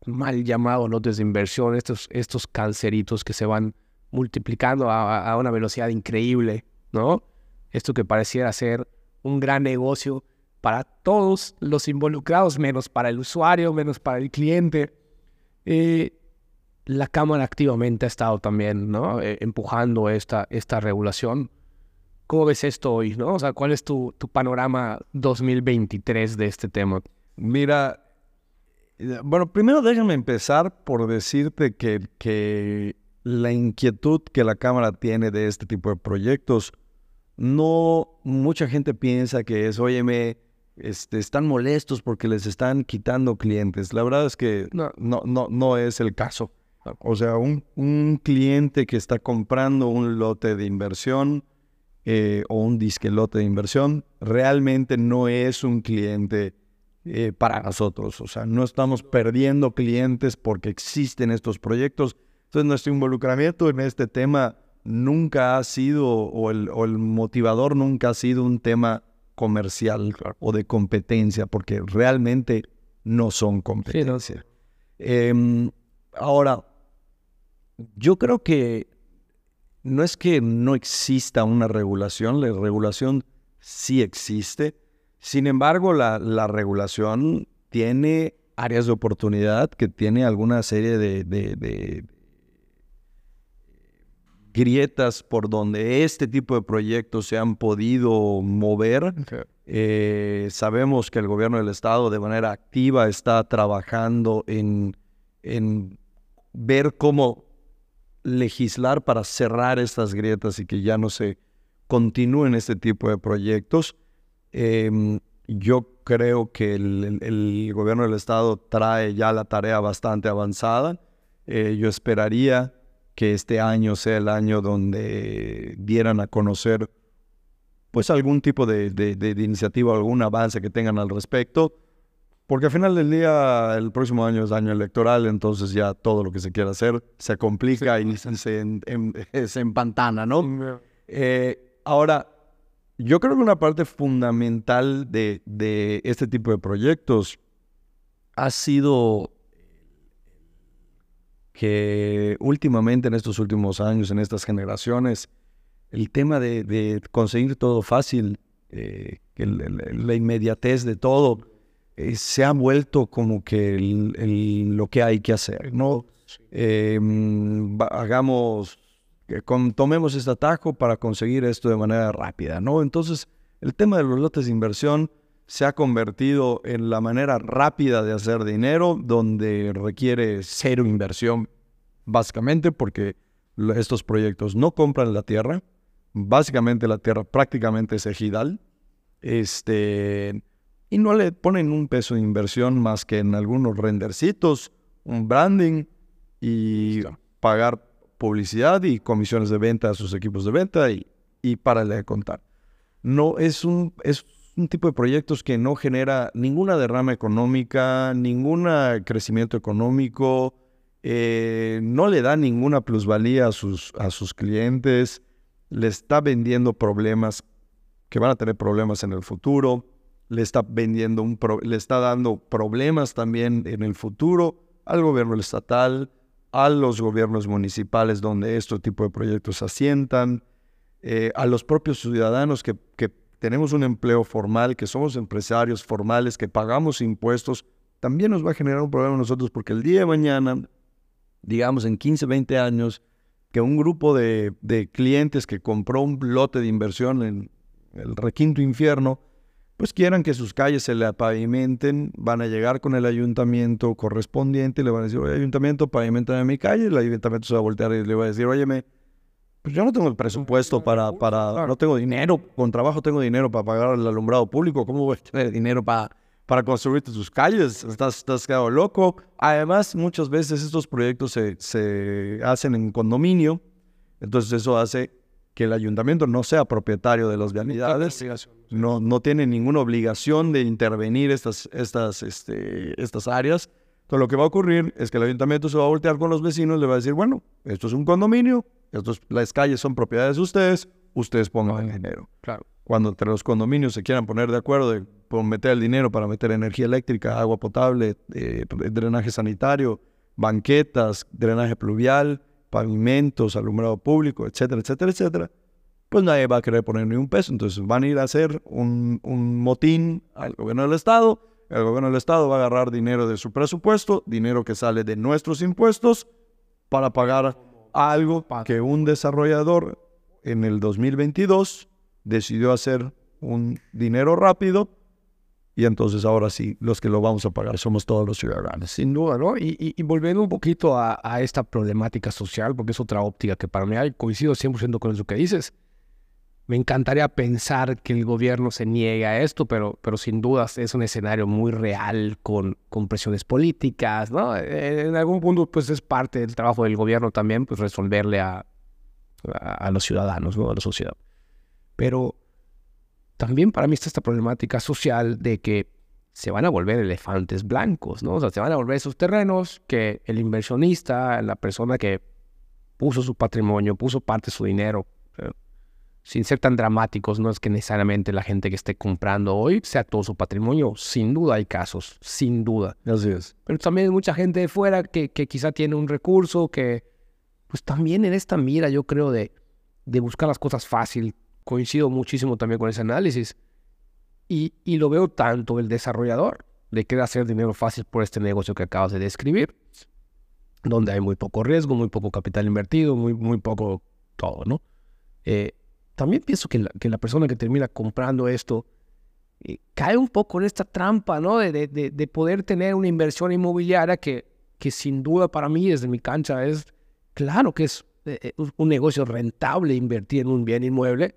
mal llamados lotes de inversión, estos, estos canceritos que se van multiplicando a, una velocidad increíble, ¿no? Esto que pareciera ser un gran negocio, para todos los involucrados, menos para el usuario, menos para el cliente. Eh, la Cámara activamente ha estado también ¿no? Eh, empujando esta, esta regulación. ¿Cómo ves esto hoy? ¿no? O sea, ¿cuál es tu, tu panorama 2023 de este tema? Mira, eh, bueno, primero déjame empezar por decirte que, que la inquietud que la Cámara tiene de este tipo de proyectos, no mucha gente piensa que es, óyeme, este, están molestos porque les están quitando clientes. La verdad es que no, no, no, no es el caso. O sea, un, un, cliente que está comprando un lote de inversión eh, o un disque lote de inversión realmente no es un cliente eh, para nosotros. O sea, no estamos perdiendo clientes porque existen estos proyectos. Entonces, nuestro involucramiento en este tema nunca ha sido, o el, o el motivador nunca ha sido un tema comercial o de competencia, porque realmente no son competencia. Em, ahora, yo creo que no es que no exista una regulación, la regulación sí existe. Sin embargo, la, la regulación tiene áreas de oportunidad, que tiene alguna serie de, de, grietas por donde este tipo de proyectos se han podido mover. Eh, sabemos que el gobierno del estado de manera activa está trabajando en, en ver cómo legislar para cerrar estas grietas y que ya no se continúen este tipo de proyectos. Em, yo creo que el, gobierno del estado trae ya la tarea bastante avanzada. Eh, yo esperaría que este año sea el año donde dieran a conocer pues algún tipo de, de, de iniciativa, algún avance que tengan al respecto. Porque al final del día, el próximo año es año electoral, entonces ya todo lo que se quiera hacer se complica y se, se, empantana, ¿no? Eh, ahora, yo creo que una parte fundamental de, de este tipo de proyectos ha sido que últimamente en estos últimos años, en estas generaciones, el tema de, conseguir todo fácil, eh, la inmediatez de todo, eh, se ha vuelto como que lo que hay que hacer, ¿no? Em, hagamos, tomemos este atajo para conseguir esto de manera rápida, ¿no? Entonces, el tema de los lotes de inversión se ha convertido en la manera rápida de hacer dinero, donde requiere cero inversión, básicamente porque estos proyectos no compran la tierra, básicamente la tierra prácticamente es ejidal, este, y no le ponen un peso de inversión más que en algunos rendercitos, un branding y pagar publicidad y comisiones de venta a sus equipos de venta y, y de contar. No es un, es un tipo de proyectos que no genera ninguna derrama económica, ningún crecimiento económico, eh, no le da ninguna plusvalía a sus, a sus clientes, le está vendiendo problemas que van a tener problemas en el futuro le está vendiendo un le está dando problemas también en el futuro al gobierno estatal, a los gobiernos municipales donde este tipo de proyectos asientan, eh, a los propios ciudadanos que, que tenemos un empleo formal, que somos empresarios formales, que pagamos impuestos, también nos va a generar un problema a nosotros porque el día de mañana, digamos en 15, 20 años, que un grupo de, de clientes que compró un lote de inversión en el requinto infierno, pues quieran que sus calles se le pavimenten, van a llegar con el ayuntamiento correspondiente y le van a decir, oye, ayuntamiento, pavimentame mi calle, el ayuntamiento se va a voltear y le va a decir, óyeme, pues yo no tengo el presupuesto para, para, no tengo dinero, con trabajo tengo dinero para pagar el alumbrado público, ¿cómo voy a tener dinero para, para construirte tus calles? Estás, estás quedado loco. Además, muchas veces estos proyectos se, se hacen en condominio, entonces eso hace que el ayuntamiento no sea propietario de las vialidades, no, no tiene ninguna obligación de intervenir estas, estas, este, estas áreas. Entonces lo que va a ocurrir es que el ayuntamiento se va a voltear con los vecinos, le va a decir, bueno, esto es un condominio, estos, las calles son propiedades de ustedes, ustedes pongan el dinero. Claro. Cuando entre los condominios se quieran poner de acuerdo de meter el dinero para meter energía eléctrica, agua potable, eh, drenaje sanitario, banquetas, drenaje pluvial, pavimentos, alumbrado público, etcétera, etcétera, etcétera, pues nadie va a querer poner ni un peso. Entonces van a ir a hacer un, un motín al gobierno del Estado. El gobierno del Estado va a agarrar dinero de su presupuesto, dinero que sale de nuestros impuestos, para pagar algo que un desarrollador en el 2022 decidió hacer un dinero rápido y entonces ahora sí, los que lo vamos a pagar somos todos los ciudadanos. Sin duda, ¿no? Y, y, volviendo un poquito a, a, esta problemática social, porque es otra óptica que para mí hay, coincido 100% con eso que dices. Me encantaría pensar que el gobierno se niegue a esto, pero, pero sin dudas es un escenario muy real con, con presiones políticas, ¿no? En algún punto, pues es parte del trabajo del gobierno también, pues resolverle a, a, a los ciudadanos, ¿no? A la sociedad. Pero también para mí está esta problemática social de que se van a volver elefantes blancos, ¿no? O sea, se van a volver esos terrenos que el inversionista, la persona que puso su patrimonio, puso parte de su dinero, eh, sin ser tan dramáticos, no es que necesariamente la gente que esté comprando hoy sea todo su patrimonio, sin duda hay casos, sin duda. Así es. Pero también hay mucha gente de fuera que, que quizá tiene un recurso que, pues también en esta mira, yo creo, de, de buscar las cosas fácil, coincido muchísimo también con ese análisis. Y, y lo veo tanto el desarrollador, de que hacer dinero fácil por este negocio que acabas de describir, donde hay muy poco riesgo, muy poco capital invertido, muy, muy poco todo, ¿no? Eh, también pienso que la, que la, persona que termina comprando esto eh, cae un poco en esta trampa, ¿no? De, de, de, poder tener una inversión inmobiliaria que, que sin duda para mí, desde mi cancha, es claro que es eh, un negocio rentable invertir en un bien inmueble,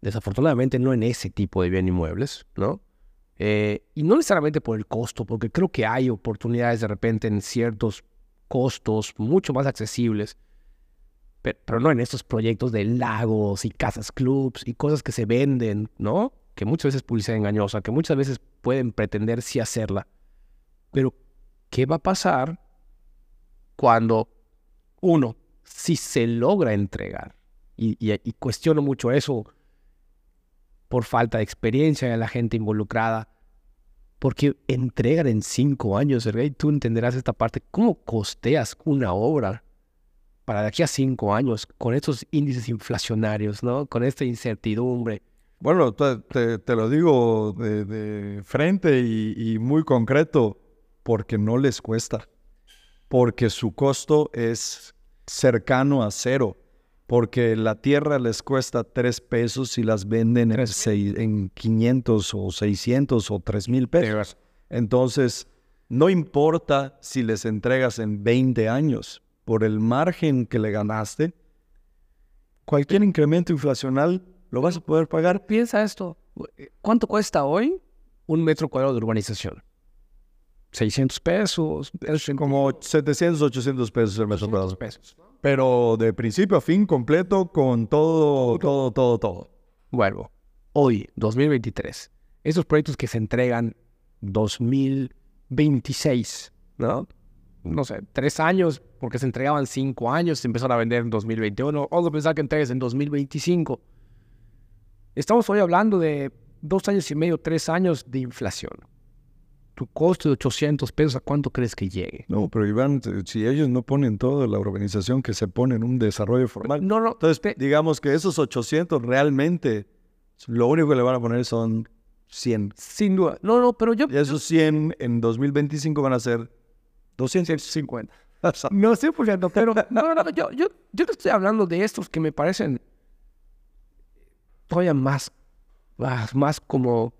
Desafortunadamente no en ese tipo de bien inmuebles, ¿no? Eh, y no necesariamente por el costo, porque creo que hay oportunidades de repente en ciertos costos mucho más accesibles, pero, no en estos proyectos de lagos y casas clubs y cosas que se venden, ¿no? Que muchas veces es publicidad engañosa, que muchas veces pueden pretender sí hacerla. Pero, ¿qué va a pasar cuando, uno, si se logra entregar? Y, y, cuestiono mucho eso por falta de experiencia de la gente involucrada. Porque entregan en cinco años, y tú entenderás esta parte, ¿cómo costeas una obra para de aquí a cinco años con estos índices inflacionarios, ¿no? Con esta incertidumbre. Bueno, te, te, te lo digo de, de frente y, y muy concreto, porque no les cuesta, porque su costo es cercano a cero porque la tierra les cuesta tres pesos y las venden en, seis, en 500 o 600 o 3 mil pesos. Entonces, no importa si les entregas en 20 años, por el margen que le ganaste, cualquier incremento inflacional lo vas a poder pagar. Piensa esto, ¿cuánto cuesta hoy un metro cuadrado de urbanización? 600 pesos. Como 700, 800 pesos el metro cuadrado. Pesos pero de principio a fin completo con todo, todo, todo, todo. Bueno, hoy, 2023, esos proyectos que se entregan 2026, ¿no? No sé, tres años, porque se entregaban cinco años, se empezaron a vender en 2021, o pensar que entregues en 2025. Estamos hoy hablando de dos años y medio, tres años de inflación tu costo de 800 pesos, ¿a cuánto crees que llegue? No, pero Iván, si ellos no ponen toda la organización que se pone en un desarrollo formal. No, no. Entonces, digamos que esos 800 realmente, lo único que le van a poner son 100. Sin duda. No, no, pero yo... Y esos 100 en 2025 van a ser 250. no por qué, pero no, no, yo, yo, yo te estoy hablando de estos que me parecen todavía más, más, más como,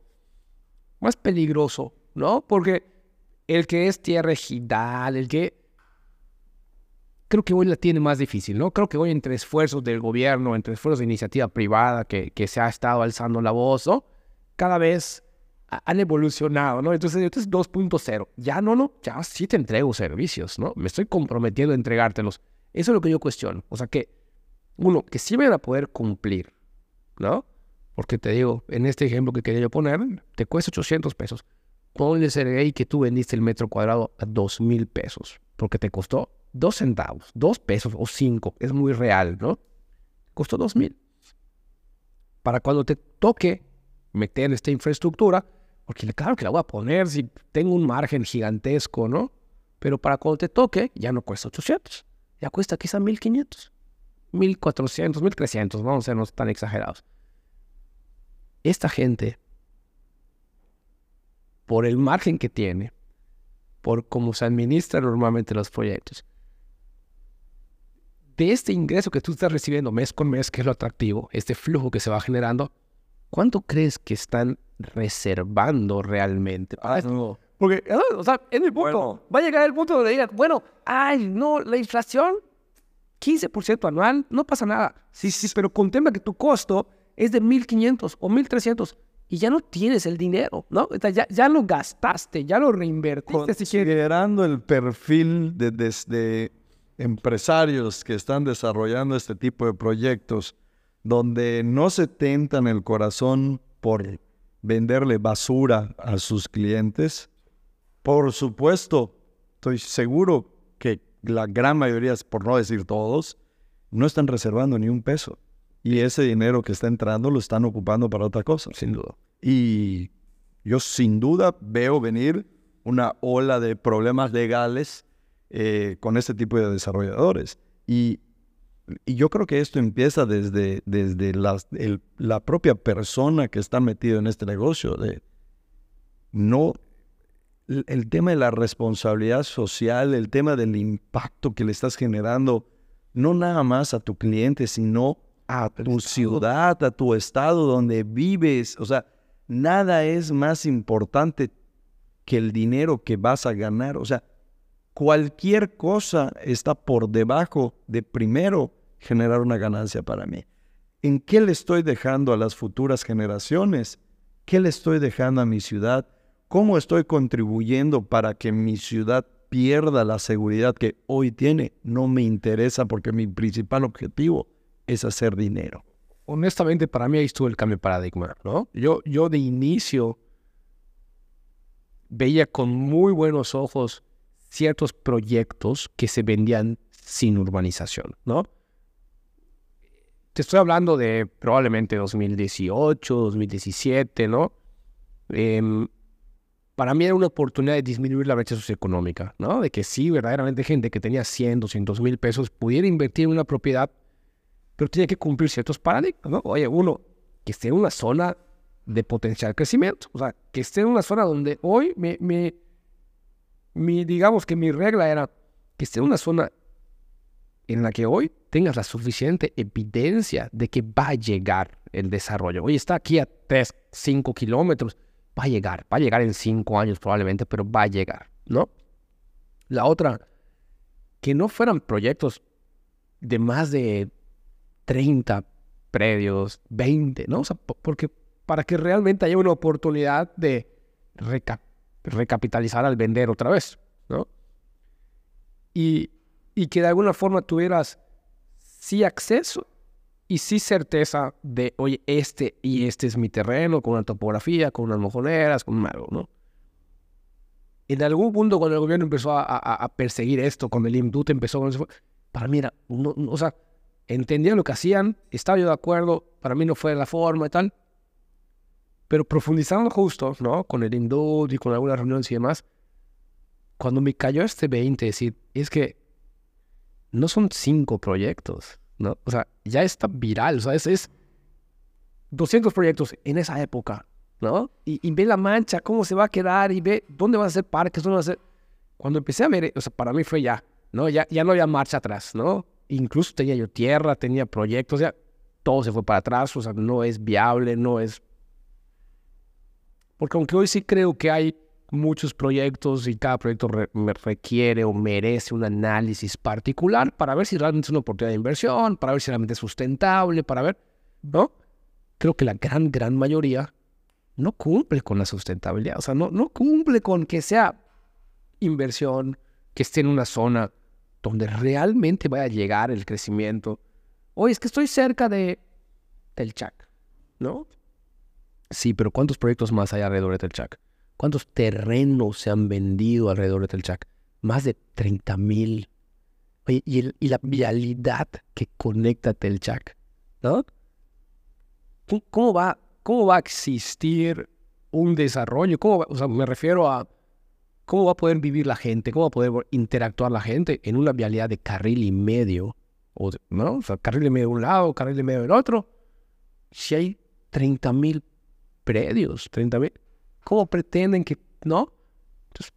más peligroso ¿no? Porque el que es tierra ejidal, el que... Creo que hoy la tiene más difícil, ¿no? Creo que hoy entre esfuerzos del gobierno, entre esfuerzos de iniciativa privada que, que se ha estado alzando la voz, ¿no? Cada vez han evolucionado, ¿no? Entonces, entonces 2.0. Ya no, no, ya sí te entrego servicios, ¿no? Me estoy comprometiendo a entregártelos. Eso es lo que yo cuestiono. O sea que, uno, que sí van a poder cumplir, ¿no? Porque te digo, en este ejemplo que quería yo poner, te cuesta 800 pesos ponle Sergey que tú vendiste el metro cuadrado a dos mil pesos, porque te costó dos centavos, dos pesos o cinco, es muy real, ¿no? Costó dos mil. Para cuando te toque meter esta infraestructura, porque claro que la voy a poner si tengo un margen gigantesco, ¿no? Pero para cuando te toque, ya no cuesta 800, ya cuesta quizá 1500. 1400, 1300, vamos a sernos tan exagerados. Esta gente, por el margen que tiene, por cómo se administran normalmente los proyectos, de este ingreso que tú estás recibiendo mes con mes, que es lo atractivo, este flujo que se va generando, ¿cuánto crees que están reservando realmente para Porque, ah, o sea, en el punto, va a llegar el punto donde digan, bueno, ay, no, la inflación, 15% anual, no pasa nada. Sí, sí, pero contempla que tu costo es de 1.500 o 1.300 y ya no tienes el dinero, ¿no? ya, ya lo gastaste, ya lo reinvertiste. Considerando el perfil de, desde empresarios que están desarrollando este tipo de proyectos, donde no se tentan el corazón por venderle basura a sus clientes, por supuesto, estoy seguro que la gran mayoría, por no decir todos, no están reservando ni un peso. Y ese dinero que está entrando lo están ocupando para otra cosa. Sin duda. Y yo sin duda veo venir una ola de problemas legales eh, con este tipo de desarrolladores. Y, yo creo que esto empieza desde, desde la, propia persona que está metida en este negocio. De no, el tema de la responsabilidad social, el tema del impacto que le estás generando, no nada más a tu cliente, sino a tu ciudad, a tu estado donde vives. O sea, nada es más importante que el dinero que vas a ganar. O sea, cualquier cosa está por debajo de primero generar una ganancia para mí. ¿En qué le estoy dejando a las futuras generaciones? ¿Qué le estoy dejando a mi ciudad? ¿Cómo estoy contribuyendo para que mi ciudad pierda la seguridad que hoy tiene? No me interesa porque mi principal objetivo es hacer dinero. Honestamente, para mí ahí estuvo el cambio de paradigma, ¿no? Yo, yo de inicio veía con muy buenos ojos ciertos proyectos que se vendían sin urbanización, ¿no? Te estoy hablando de probablemente 2018, 2017, ¿no? Em, para mí era una oportunidad de disminuir la brecha socioeconómica, ¿no? De que sí, verdaderamente gente que tenía 100, 200 mil pesos pudiera invertir en una propiedad, pero tenía que cumplir ciertos paradigmas, ¿no? Oye, uno, que esté en una zona de potencial crecimiento, o sea, que esté en una zona donde hoy me mi, digamos que mi regla era que esté en una zona en la que hoy tengas la suficiente evidencia de que va a llegar el desarrollo. Hoy está aquí a 3, 5 kilómetros, va a llegar, va a llegar en 5 años probablemente, pero va a llegar, ¿no? La otra, que no fueran proyectos de más de 30 predios, 20, ¿no? O sea, porque para que realmente haya una oportunidad de recapitalizar al vender otra vez, ¿no? Y, y que de alguna forma tuvieras sí acceso y sí certeza de, oye, este y este es mi terreno, con una topografía, con unas mojoneras, con algo, ¿no? En algún punto cuando el gobierno empezó a, perseguir esto, cuando el IMDUT empezó, para mí era, no, o sea, entendía lo que hacían, estaba yo de acuerdo, para mí no fue la forma y tal, pero profundizando justo, ¿no? Con el Indud y con algunas reuniones y demás, cuando me cayó este 20, decir, es que no son cinco proyectos, ¿no? O sea, ya está viral, o sea, es, 200 proyectos en esa época, ¿no? Y, ve la mancha, cómo se va a quedar y ve dónde van a ser parques, dónde van a ser... Cuando empecé a ver, o sea, para mí fue ya, ¿no? Ya, ya no había marcha atrás, ¿no? Incluso tenía yo tierra, tenía proyectos, ya todo se fue para atrás, o sea, no es viable, no es porque aunque hoy sí creo que hay muchos proyectos y cada proyecto requiere o merece un análisis particular para ver si realmente es una oportunidad de inversión, para ver si realmente es sustentable, para ver, ¿no? Creo que la gran, gran mayoría no cumple con la sustentabilidad, o sea, no, no cumple con que sea inversión, que esté en una zona donde realmente vaya a llegar el crecimiento. Oye, es que estoy cerca de del Chac, ¿no? Sí, pero ¿cuántos proyectos más hay alrededor de Telchac? ¿Cuántos terrenos se han vendido alrededor de Telchac? Más de 30 mil. y, la vialidad que conecta Telchac, ¿no? ¿Cómo va, ¿Cómo va a existir un desarrollo? ¿Cómo o sea, me refiero a cómo va a poder vivir la gente, cómo va a poder interactuar la gente en una vialidad de carril y medio o, ¿no? Sea, carril de medio de un lado, carril de medio del otro. Si hay 30 mil predios, 30 mil, ¿cómo pretenden que, no? Entonces,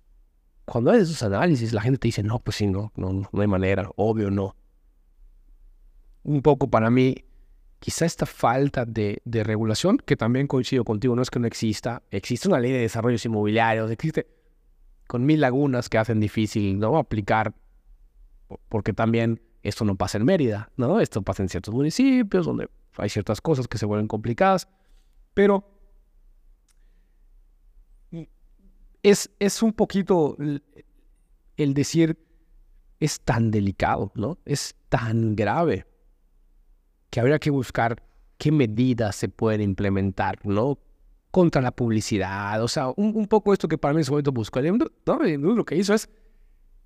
cuando hay esos análisis, la gente te dice, no, pues sí, no, no, no hay manera, obvio no. Un poco para mí, quizá esta falta de, de, regulación, que también coincido contigo, no es que no exista, existe una ley de desarrollos inmobiliarios, existe con mil lagunas que hacen difícil no aplicar, porque también esto no pasa en Mérida, ¿no? Esto pasa en ciertos municipios donde hay ciertas cosas que se vuelven complicadas, pero es, es un poquito el, decir, es tan delicado, ¿no? Es tan grave que habría que buscar qué medidas se pueden implementar, ¿no? Contra la publicidad, o sea, un, un poco esto que para mí en su momento buscó. Lo que hizo es,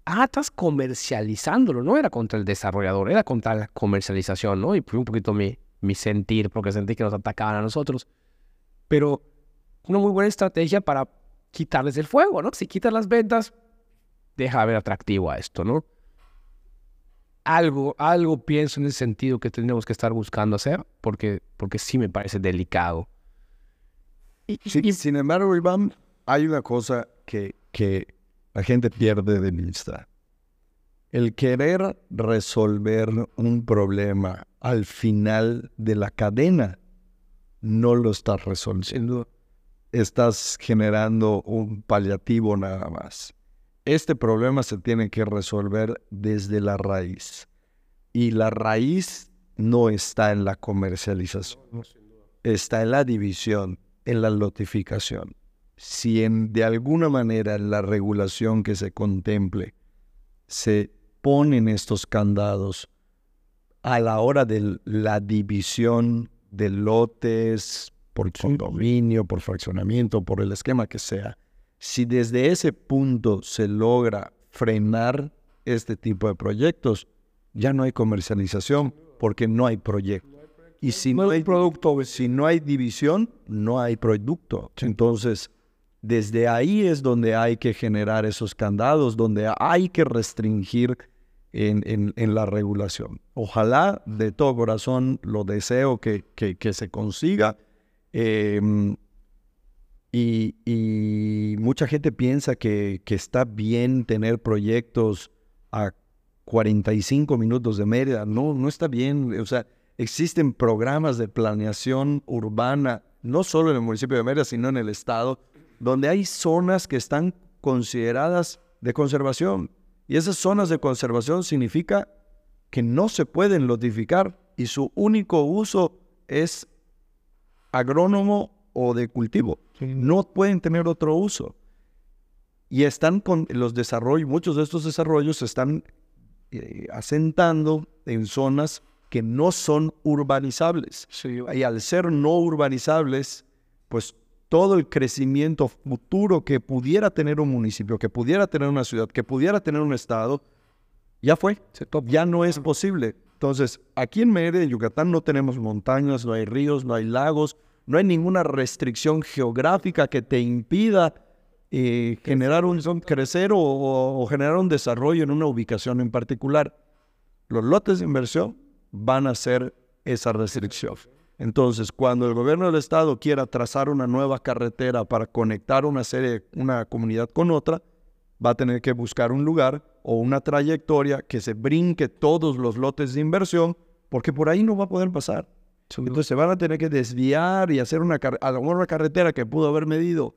ah, estás comercializándolo, no era contra el desarrollador, era contra la comercialización, ¿no? Y fue un poquito mi, mi sentir, porque sentí que nos atacaban a nosotros. Pero una muy buena estrategia para quitarles el fuego, ¿no? Si quitas las ventas, deja de ver atractivo a esto, ¿no? algo, algo pienso en ese sentido que tendríamos que estar buscando hacer, porque, porque sí me parece delicado. Y, y, sin embargo, Iván, hay una cosa que, que la gente pierde de vista. El querer resolver un problema al final de la cadena no lo estás resolviendo. Estás generando un paliativo nada más. Este problema se tiene que resolver desde la raíz. Y la raíz no está en la comercialización, está en la división, en la notificación. Si en, de alguna manera en la regulación que se contemple se ponen estos candados a la hora de la división de lotes por condominio, por fraccionamiento, por el esquema que sea, si desde ese punto se logra frenar este tipo de proyectos, ya no hay comercialización porque no hay proyecto. Y si no, hay producto, si no hay división, no hay producto. Entonces, desde ahí es donde hay que generar esos candados, donde hay que restringir en, la regulación. Ojalá de todo corazón lo deseo que, que, se consiga. Em, y, mucha gente piensa que, está bien tener proyectos a 45 minutos de Mérida. No, no está bien. O sea, existen programas de planeación urbana, no solo en el municipio de Mérida, sino en el estado, donde hay zonas que están consideradas de conservación. Y esas zonas de conservación significa que no se pueden notificar y su único uso es agrónomo o de cultivo. No pueden tener otro uso. Y están con los desarrollos, muchos de estos desarrollos se están eh, asentando en zonas que no son urbanizables. Y al ser no urbanizables, pues todo el crecimiento futuro que pudiera tener un municipio, que pudiera tener una ciudad, que pudiera tener un estado, ya fue, ya no es posible. Entonces, aquí en Mérida, en Yucatán, no tenemos montañas, no hay ríos, no hay lagos, no hay ninguna restricción geográfica que te impida eh, generar un crecer o, generar un desarrollo en una ubicación en particular. Los lotes de inversión van a ser esa restricción. Entonces, cuando el gobierno del estado quiera trazar una nueva carretera para conectar una serie, una comunidad con otra, va a tener que buscar un lugar o una trayectoria que se brinque todos los lotes de inversión, porque por ahí no va a poder pasar. Entonces se van a tener que desviar y hacer una, a una carretera que pudo haber medido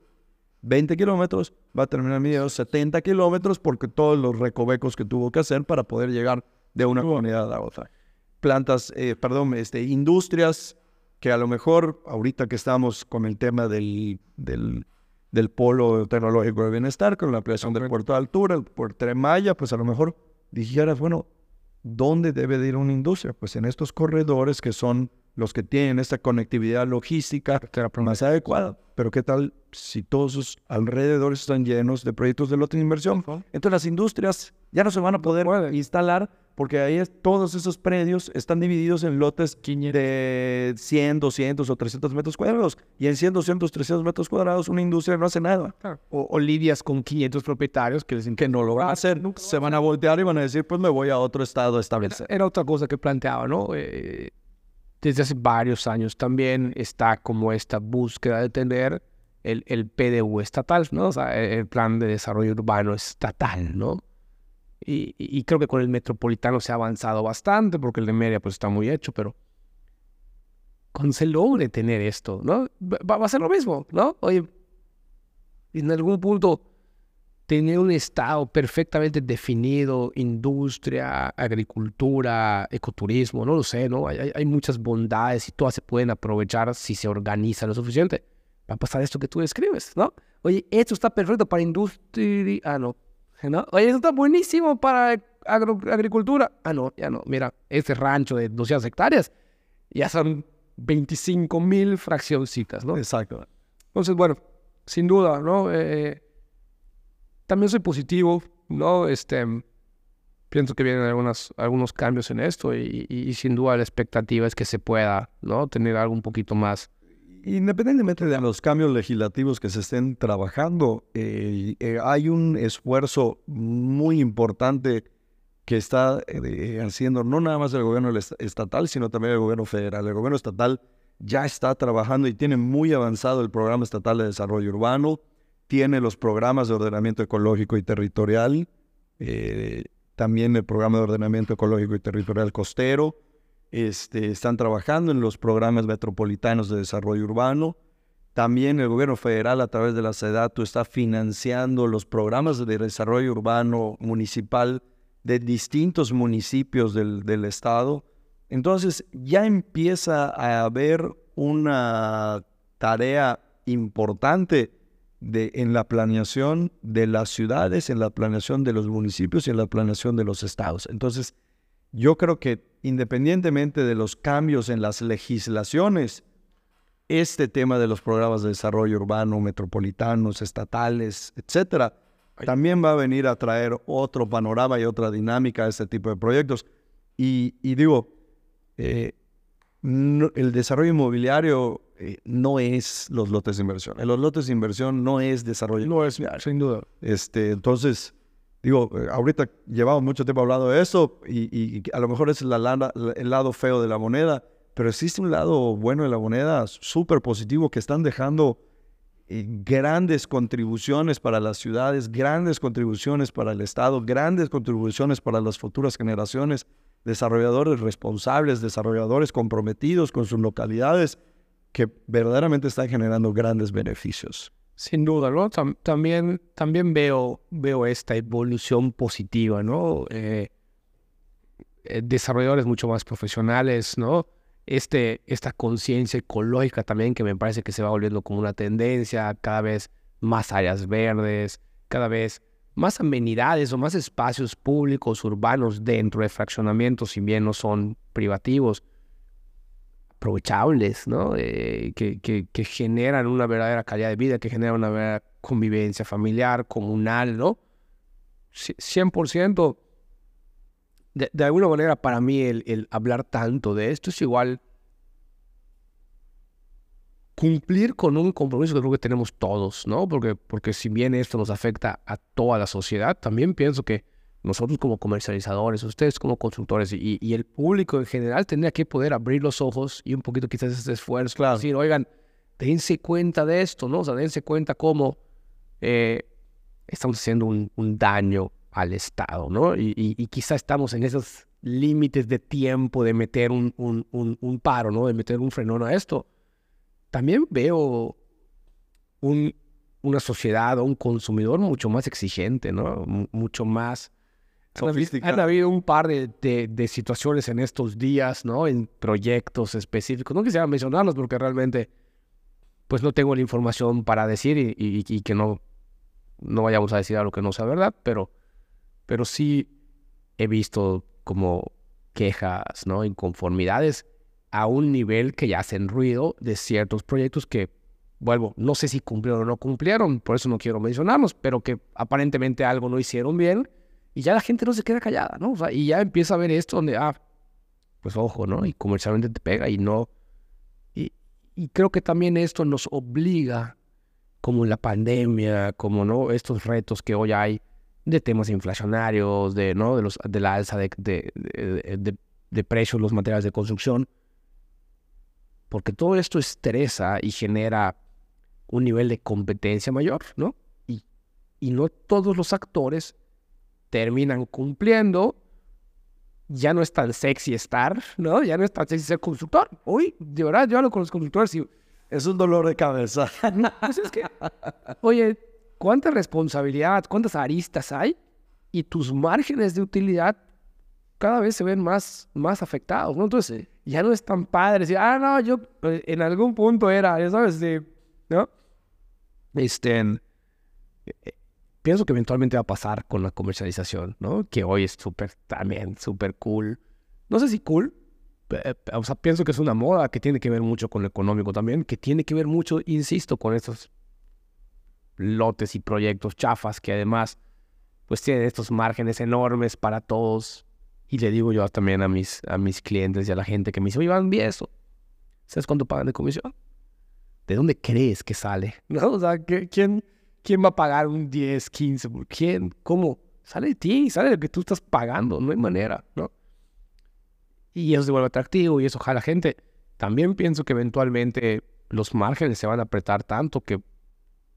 20 kilómetros, va a terminar midiendo 70 kilómetros porque todos los recovecos que tuvo que hacer para poder llegar de una comunidad a otra. Plantas, eh, perdón, este, industrias que a lo mejor ahorita que estamos con el tema del, del, del polo tecnológico de bienestar, con la ampliación del puerto de altura, el puerto de Maya, pues a lo mejor dijeras, bueno, ¿dónde debe de ir una industria? Pues en estos corredores que son los que tienen esta conectividad logística más adecuada. Pero ¿qué tal si todos sus alrededores están llenos de proyectos de lote de inversión? Entonces las industrias ya no se van a poder instalar porque ahí todos esos predios están divididos en lotes de 100, 200 o 300 metros cuadrados. Y en 100, 200, 300 metros cuadrados una industria no hace nada. O, lidias con 500 propietarios que dicen que no lo van a hacer. Se van a voltear y van a decir, pues me voy a otro estado a establecer. Era, otra cosa que planteaba, ¿no? Eh, desde hace varios años también está como esta búsqueda de tener el, el PDU estatal, ¿no? O sea, el Plan de Desarrollo Urbano Estatal, ¿no? Y, creo que con el metropolitano se ha avanzado bastante, porque el de media pues está muy hecho, pero cuando se logre tener esto, ¿no? Va, va a ser lo mismo, ¿no? Oye, en algún punto tener un estado perfectamente definido, industria, agricultura, ecoturismo, no lo sé, ¿no? Hay, hay, muchas bondades y todas se pueden aprovechar si se organiza lo suficiente. Va a pasar esto que tú describes, ¿no? Oye, esto está perfecto para industria. Ah, no, Oye, eso está buenísimo para agricultura. Ah, no, ya no. Mira, ese rancho de 200 hectáreas ya son 25 mil fraccioncitas, ¿no? Exacto. Entonces, bueno, sin duda, ¿no? Eh, también soy positivo, ¿no? Este, pienso que vienen algunas, algunos cambios en esto y, sin duda la expectativa es que se pueda, ¿no? Tener algo un poquito más Independientemente de los cambios legislativos que se estén trabajando, eh, eh, hay un esfuerzo muy importante que está eh, haciendo no nada más el gobierno estatal, sino también el gobierno federal. El gobierno estatal ya está trabajando y tiene muy avanzado el programa estatal de desarrollo urbano, tiene los programas de ordenamiento ecológico y territorial, también el programa de ordenamiento ecológico y territorial costero, este, están trabajando en los programas metropolitanos de desarrollo urbano. También el gobierno federal a través de la SEDATU está financiando los programas de desarrollo urbano municipal de distintos municipios del, del estado. Entonces ya empieza a haber una tarea importante de, en la planeación de las ciudades, en la planeación de los municipios y en la planeación de los estados. Entonces, yo creo que independientemente de los cambios en las legislaciones, este tema de los programas de desarrollo urbano, metropolitanos, estatales, etcétera, también va a venir a traer otro panorama y otra dinámica a este tipo de proyectos. Y, digo, eh, el desarrollo inmobiliario eh, no es los lotes de inversión. Los lotes de inversión no es desarrollo. No es, sin duda. Este, entonces, Digo, eh, ahorita llevamos mucho tiempo hablando de eso y, a lo mejor es el lado feo de la moneda, pero existe un lado bueno de la moneda, súper positivo, que están dejando eh, grandes contribuciones para las ciudades, grandes contribuciones para el Estado, grandes contribuciones para las futuras generaciones, desarrolladores responsables, desarrolladores comprometidos con sus localidades, que verdaderamente están generando grandes beneficios. Sin duda, ¿no? también, también veo, veo esta evolución positiva, ¿no? Eh, eh, desarrolladores mucho más profesionales, ¿no? Este, esta conciencia ecológica también que me parece que se va volviendo como una tendencia, cada vez más áreas verdes, cada vez más amenidades o más espacios públicos urbanos dentro de fraccionamientos, si bien no son privativos, aprovechables, ¿no? Eh, que, que, generan una verdadera calidad de vida, que generan una verdadera convivencia familiar, comunal, ¿no? 100%. De, de alguna manera, para mí, el, el hablar tanto de esto es igual cumplir con un compromiso que creo que tenemos todos, ¿no? Porque, porque si bien esto nos afecta a toda la sociedad, también pienso que nosotros como comercializadores, ustedes como constructores y, el público en general tendría que poder abrir los ojos y un poquito quizás ese esfuerzo. Claro. Decir, oigan, dense cuenta de esto, ¿no? O sea, dense cuenta cómo eh, estamos haciendo un, daño al Estado, ¿no? Y, y, quizás estamos en esos límites de tiempo de meter un, un, un, paro, ¿no? De meter un frenón a esto. También veo una sociedad o un consumidor mucho más exigente, ¿no? mucho más han habido un par de, situaciones en estos días, ¿no? En proyectos específicos. No quisiera mencionarlos porque realmente, pues no tengo la información para decir y, que no, no vayamos a decir algo que no sea verdad, pero, pero sí he visto como quejas, ¿no? Inconformidades a un nivel que ya hacen ruido de ciertos proyectos que, vuelvo, no sé si cumplieron o no cumplieron, por eso no quiero mencionarlos, pero que aparentemente algo no hicieron bien y ya la gente no se queda callada, ¿no? O sea, y ya empieza a ver esto donde, ah, pues ojo, ¿no? Y comercialmente te pega y no. Y, y creo que también esto nos obliga, como la pandemia, como, ¿no? Estos retos que hoy hay de temas inflacionarios, de, ¿no? de, los, de la alza de, de, de, de precios los materiales de construcción, porque todo esto estresa y genera un nivel de competencia mayor, ¿no? Y, y no todos los actores terminan cumpliendo. Ya no es tan sexy estar, ¿no? Ya no es tan sexy ser constructor. Uy, de verdad, yo hablo con los constructores y... Es un dolor de cabeza. Pues es que, oye, ¿cuánta responsabilidad, cuántas aristas hay? Y tus márgenes de utilidad cada vez se ven más, más afectados, ¿no? Entonces, ya no es tan padre decir, ah, no, yo eh, en algún punto era, ya sabes, ¿no? Este, eh, pienso que eventualmente va a pasar con la comercialización, ¿no? Que hoy es súper, también súper cool. No sé si cool, o sea, pienso que es una moda que tiene que ver mucho con lo económico también, que tiene que ver mucho, insisto, con estos lotes y proyectos chafas que además, pues tienen estos márgenes enormes para todos. Y le digo yo también a mis, a mis clientes y a la gente que me dice, oye, van bien eso. ¿Sabes cuánto pagan de comisión? ¿De dónde crees que sale? ¿No? O sea, ¿quién, ¿quién va a pagar un 10, 15? ¿Quién? ¿Cómo? Sale de ti, sale de lo que tú estás pagando, no hay manera, ¿no? Y eso se vuelve atractivo y eso jala gente. También pienso que eventualmente los márgenes se van a apretar tanto que,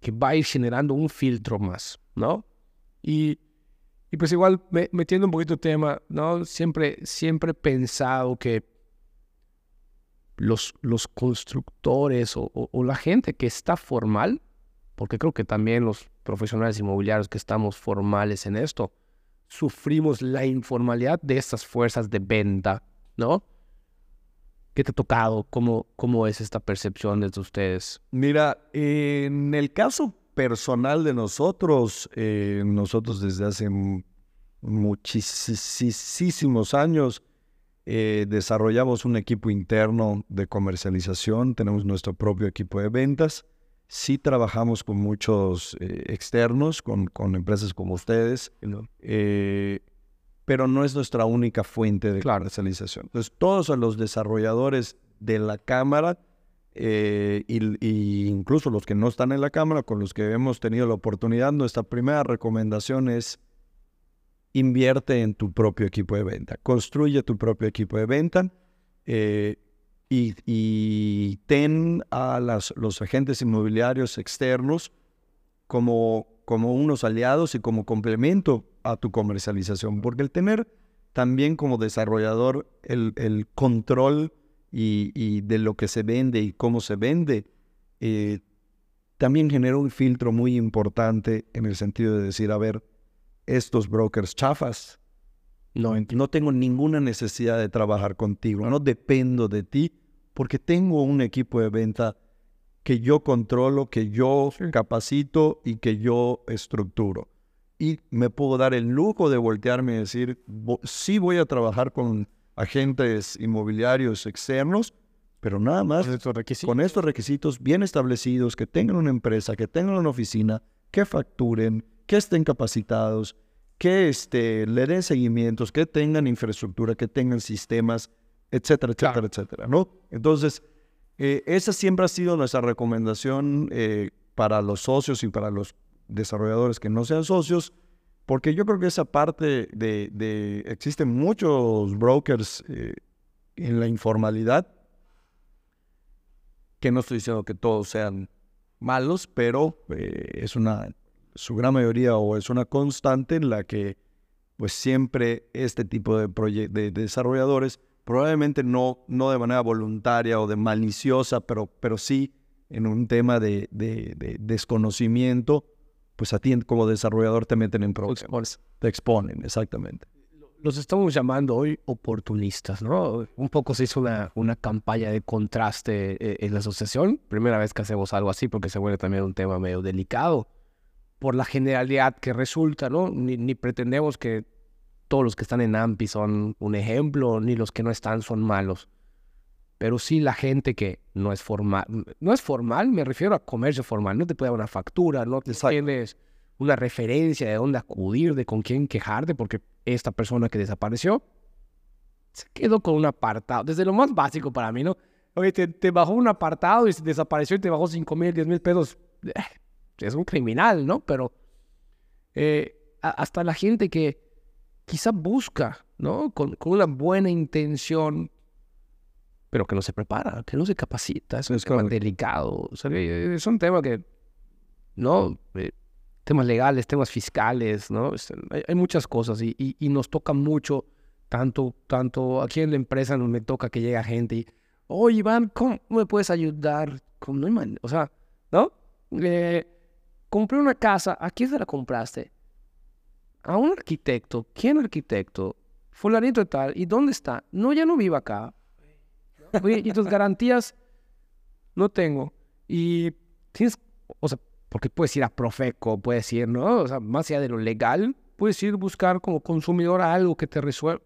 que va a ir generando un filtro más, ¿no? Y, y pues igual metiendo un poquito el tema, ¿no? Siempre, siempre he pensado que los, los constructores o, o, la gente que está formal, porque creo que también los profesionales inmobiliarios que estamos formales en esto, sufrimos la informalidad de estas fuerzas de venta, ¿no? ¿Qué te ha tocado? ¿Cómo, cómo es esta percepción de ustedes? Mira, en el caso personal de nosotros, eh, nosotros desde hace muchísimos años, eh, desarrollamos un equipo interno de comercialización, tenemos nuestro propio equipo de ventas. Sí trabajamos con muchos eh, externos, con, con, empresas como ustedes, eh, pero no es nuestra única fuente de comercialización. Entonces, todos los desarrolladores de la Cámara, y, incluso los que no están en la Cámara, con los que hemos tenido la oportunidad, nuestra primera recomendación es invierte en tu propio equipo de venta, construye tu propio equipo de venta eh, y, ten a los agentes inmobiliarios externos como, como unos aliados y como complemento a tu comercialización, porque el tener también como desarrollador el, control y, de lo que se vende y cómo se vende, eh, también genera un filtro muy importante en el sentido de decir, a ver, estos brokers chafas. No, no tengo ninguna necesidad de trabajar contigo, no dependo de ti porque tengo un equipo de venta que yo controlo, que yo capacito y que yo estructuro. Y me puedo dar el lujo de voltearme y decir, sí voy a trabajar con agentes inmobiliarios externos, pero nada más con estos requisitos bien establecidos, que tengan una empresa, que tengan una oficina, que facturen, que estén capacitados, que este, le den seguimientos, que tengan infraestructura, que tengan sistemas, etcétera, etcétera, etcétera, ¿no? Entonces, eh, esa siempre ha sido nuestra recomendación eh, para los socios y para los desarrolladores que no sean socios, porque yo creo que esa parte de, de existen muchos brokers eh, en la informalidad, que no estoy diciendo que todos sean malos, pero es una su gran mayoría o es una constante en la que pues siempre este tipo de, de desarrolladores, probablemente no, no de manera voluntaria o de maliciosa, pero, pero sí en un tema de, de, desconocimiento, pues a ti como desarrollador te meten en problemas. Te exponen, exactamente. Los estamos llamando hoy oportunistas, ¿no? Un poco se hizo una, una campaña de contraste eh, en la asociación. Primera vez que hacemos algo así porque se vuelve también un tema medio delicado por la generalidad que resulta, ¿no? Ni, pretendemos que todos los que están en AMPI son un ejemplo, ni los que no están son malos. pero sí la gente que no es formal. No es formal, me refiero a comercio formal. No te puede dar una factura, no tienes una referencia de dónde acudir, de con quién quejarte, porque esta persona que desapareció se quedó con un apartado. Desde lo más básico para mí, ¿no? Oye, te, bajó un apartado y desapareció y te bajó 5 mil, 10 mil pesos. Eh, es un criminal, ¿no? Pero eh, hasta la gente que quizá busca, ¿no? Con, con, una buena intención, pero que no se prepara, que no se capacita. Es un tema delicado. O sea, es un tema que, ¿no? Eh, temas legales, temas fiscales, ¿no? Hay, muchas cosas y, y, nos toca mucho, tanto, tanto aquí en la empresa nos me toca que llega gente y, oye, Iván, ¿cómo me puedes ayudar? ¿Cómo no hay O sea, ¿no? Eh, compré una casa, ¿a quién se la compraste? A un arquitecto. ¿Quién arquitecto? Fulanito y tal. ¿Y dónde está? No, ya no vivo acá. y tus garantías no tengo. Y tienes, o sea, porque puedes ir a Profeco, puedes ir, ¿no? O sea, más allá de lo legal, puedes ir a buscar como consumidor algo que te resuelva.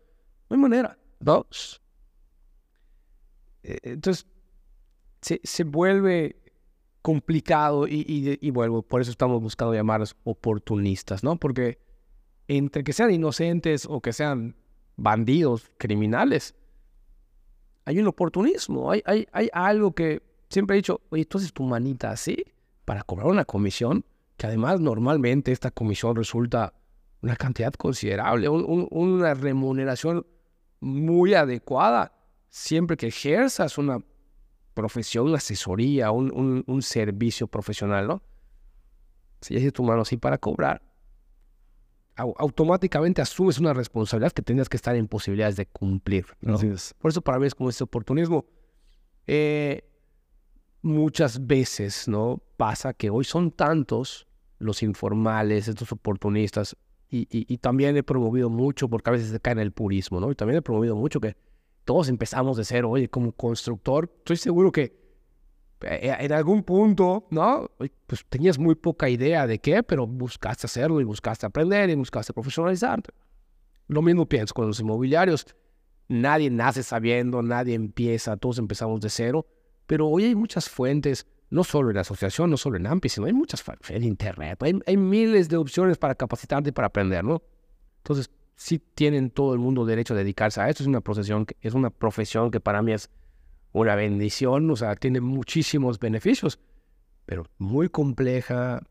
No hay manera. Dos. Eh, entonces, se, se vuelve complicado y, y, vuelvo, por eso estamos buscando llamarlos oportunistas, ¿no? Porque entre que sean inocentes o que sean bandidos, criminales, hay un oportunismo, hay, hay, hay algo que siempre he dicho, oye, tú haces tu manita así para cobrar una comisión, que además normalmente esta comisión resulta una cantidad considerable, una remuneración muy adecuada, siempre que ejerzas una profesión, una asesoría, un, un servicio profesional, ¿no? Si haces tu mano así para cobrar, automáticamente asumes una responsabilidad que tendrías que estar en posibilidades de cumplir. Por eso para mí es como ese oportunismo. Eh, muchas veces, ¿no? Pasa que hoy son tantos los informales, estos oportunistas, y, también he promovido mucho, porque a veces se cae en el purismo, ¿no? Y también he promovido mucho que todos empezamos de cero. Oye, como constructor, estoy seguro que eh, en algún punto, ¿no? Pues tenías muy poca idea de qué, pero buscaste hacerlo y buscaste aprender y buscaste profesionalizarte. Lo mismo pienso con los inmobiliarios. Nadie nace sabiendo, nadie empieza, todos empezamos de cero pero hoy hay muchas fuentes, no solo en la asociación, no solo en AMPI, sino hay muchas en Internet. Hay, miles de opciones para capacitarte y para aprender, ¿no? Entonces, sí tienen todo el mundo derecho a dedicarse a esto. Es una profesión, es una profesión que para mí es una bendición, o sea, tiene muchísimos beneficios, pero muy compleja,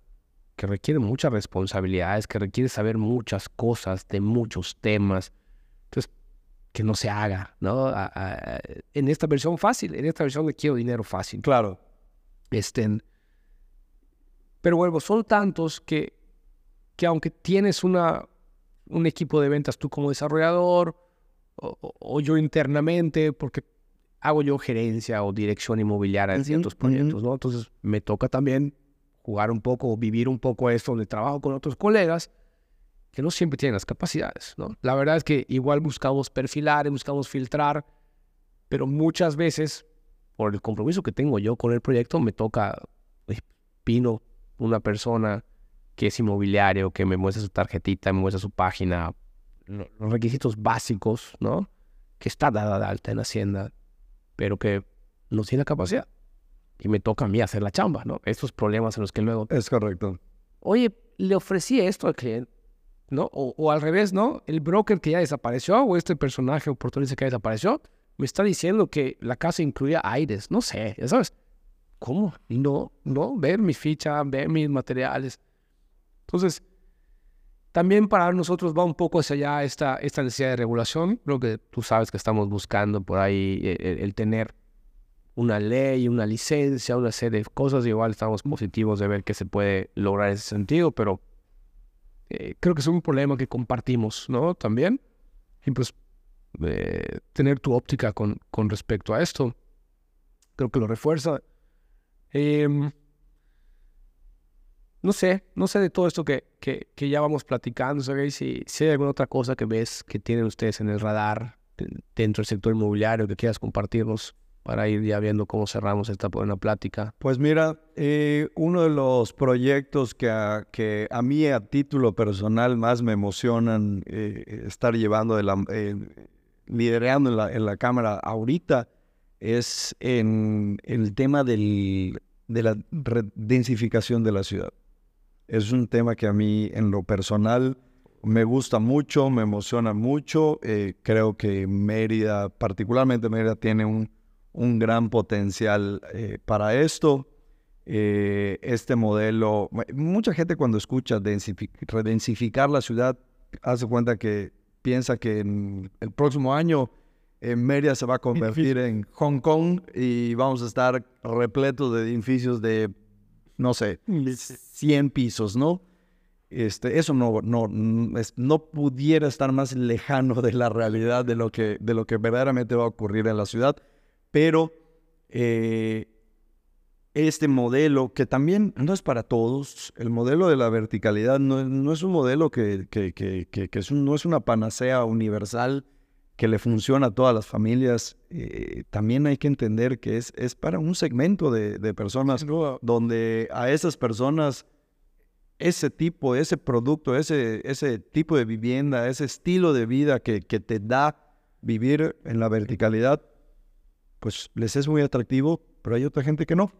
que requiere muchas responsabilidades, que requiere saber muchas cosas de muchos temas. Entonces, que no se haga, ¿no? en esta versión fácil, en esta versión de quiero dinero fácil. Claro. Estén. Pero vuelvo, son tantos que, que aunque tienes una, un equipo de ventas tú como desarrollador o, yo internamente, porque hago yo gerencia o dirección inmobiliaria en ciertos proyectos, ¿no? Entonces me toca también jugar un poco o vivir un poco esto donde trabajo con otros colegas que no siempre tienen las capacidades, ¿no? La verdad es que igual buscamos perfilar y buscamos filtrar, pero muchas veces, por el compromiso que tengo yo con el proyecto, me toca, pino una persona que es inmobiliario, que me muestra su tarjetita, me muestra su página, los requisitos básicos, ¿no? Que está dada de alta en Hacienda, pero que no tiene capacidad. Y me toca a mí hacer la chamba, ¿no? Estos problemas en los que luego... Es correcto. Oye, le ofrecí esto al cliente ¿no? O, al revés, ¿no? El broker que ya desapareció o este personaje oportunista que ya desapareció me está diciendo que la casa incluía aires, no sé, ya sabes. ¿Cómo? No, no, ver mi ficha, ver mis materiales. Entonces, también para nosotros va un poco hacia allá esta, esta necesidad de regulación. Creo que tú sabes que estamos buscando por ahí el, eh, el tener una ley, una licencia, una serie de cosas. Igual estamos positivos de ver que se puede lograr ese sentido, pero eh, creo que es un problema que compartimos, ¿no? También. Y pues eh, tener tu óptica con, con respecto a esto, creo que lo refuerza. Em, no sé, no sé de todo esto que, que, ya vamos platicando, ¿sabéis? Si, si hay alguna otra cosa que ves que tienen ustedes en el radar dentro del sector inmobiliario que quieras compartirnos para ir ya viendo cómo cerramos esta buena plática? Pues mira, eh, uno de los proyectos que a, que a mí a título personal más me emocionan eh, estar llevando, de la, liderando en la, en la Cámara ahorita, es en el tema de la densificación de la ciudad. Es un tema que a mí en lo personal me gusta mucho, me emociona mucho. Eh, creo que Mérida, particularmente Mérida, tiene un, un gran potencial eh, para esto. Eh, este modelo, mucha gente cuando escucha redensificar la ciudad, hace cuenta que piensa que en el próximo año Mérida se va a convertir en Hong Kong y vamos a estar repletos de edificios de, no sé, 100 pisos, ¿no? Este, eso no, no, no pudiera estar más lejano de la realidad de lo que, de lo que verdaderamente va a ocurrir en la ciudad, pero eh, este modelo, que también no es para todos, el modelo de la verticalidad no, es un modelo que, que, que, que no es una panacea universal, que le funciona a todas las familias, eh, también hay que entender que es, es para un segmento de, de personas donde a esas personas ese tipo, ese producto, ese, ese tipo de vivienda, ese estilo de vida que, que te da vivir en la verticalidad, pues les es muy atractivo, pero hay otra gente que no.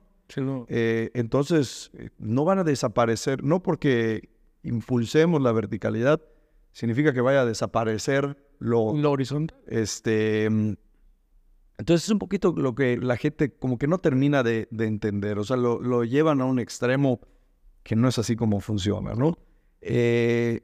Eh, entonces, eh, no van a desaparecer, no porque impulsemos la verticalidad, significa que vaya a desaparecer lo, horizonte. Este, entonces es un poquito lo que la gente como que no termina de, entender, o sea, lo, llevan a un extremo que no es así como funciona, ¿no? Eh,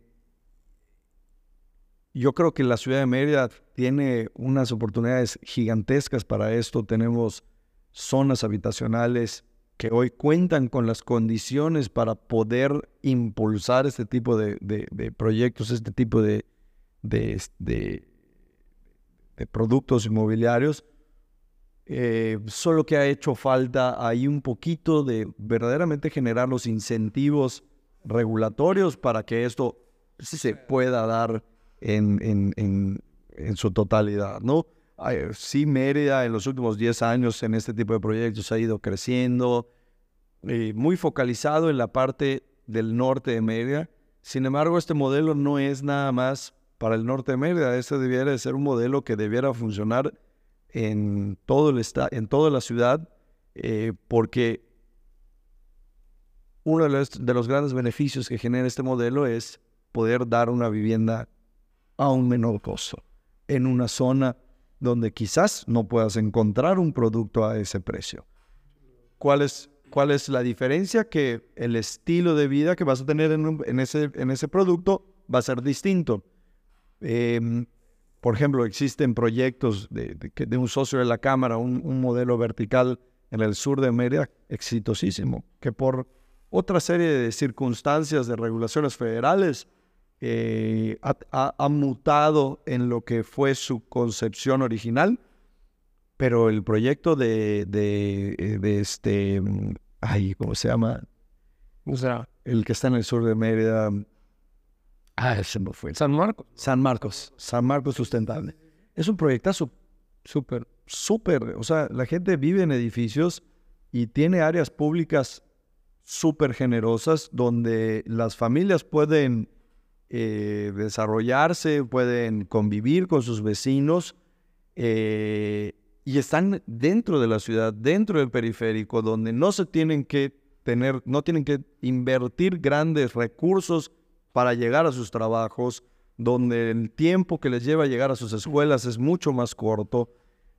yo creo que la ciudad de Mérida tiene unas oportunidades gigantescas para esto. Tenemos zonas habitacionales que hoy cuentan con las condiciones para poder impulsar este tipo de proyectos, este tipo de, de, de, productos inmobiliarios, eh, solo que ha hecho falta ahí un poquito de verdaderamente generar los incentivos regulatorios para que esto se pueda dar en, en, en, su totalidad, ¿no? Sí, Mérida en los últimos 10 años en este tipo de proyectos ha ido creciendo, eh, muy focalizado en la parte del norte de Mérida. Sin embargo, este modelo no es nada más para el norte de Mérida. Este debiera de ser un modelo que debiera funcionar en, todo el en toda la ciudad, eh, porque uno de los, de los grandes beneficios que genera este modelo es poder dar una vivienda a un menor costo, en una zona donde quizás no puedas encontrar un producto a ese precio. ¿Cuál es, cuál es la diferencia? Que el estilo de vida que vas a tener en, ese, en ese producto va a ser distinto. Em, por ejemplo, existen proyectos de, de, un socio de la Cámara, un, modelo vertical en el sur de Mérida exitosísimo, que por otra serie de circunstancias de regulaciones federales eh, ha, mutado en lo que fue su concepción original, pero el proyecto de, de, eh, este, ay, ¿cómo se llama? O sea, el que está en el sur de Mérida, Ah, ese no fue. San Marcos. San Marcos. San Marcos Sustentable. Es un proyectazo súper, súper. O sea, la gente vive en edificios y tiene áreas públicas súper generosas donde las familias pueden eh, desarrollarse, pueden convivir con sus vecinos eh, y están dentro de la ciudad, dentro del periférico, donde no se tienen que tener, no tienen que invertir grandes recursos para llegar a sus trabajos, donde el tiempo que les lleva a llegar a sus escuelas es mucho más corto.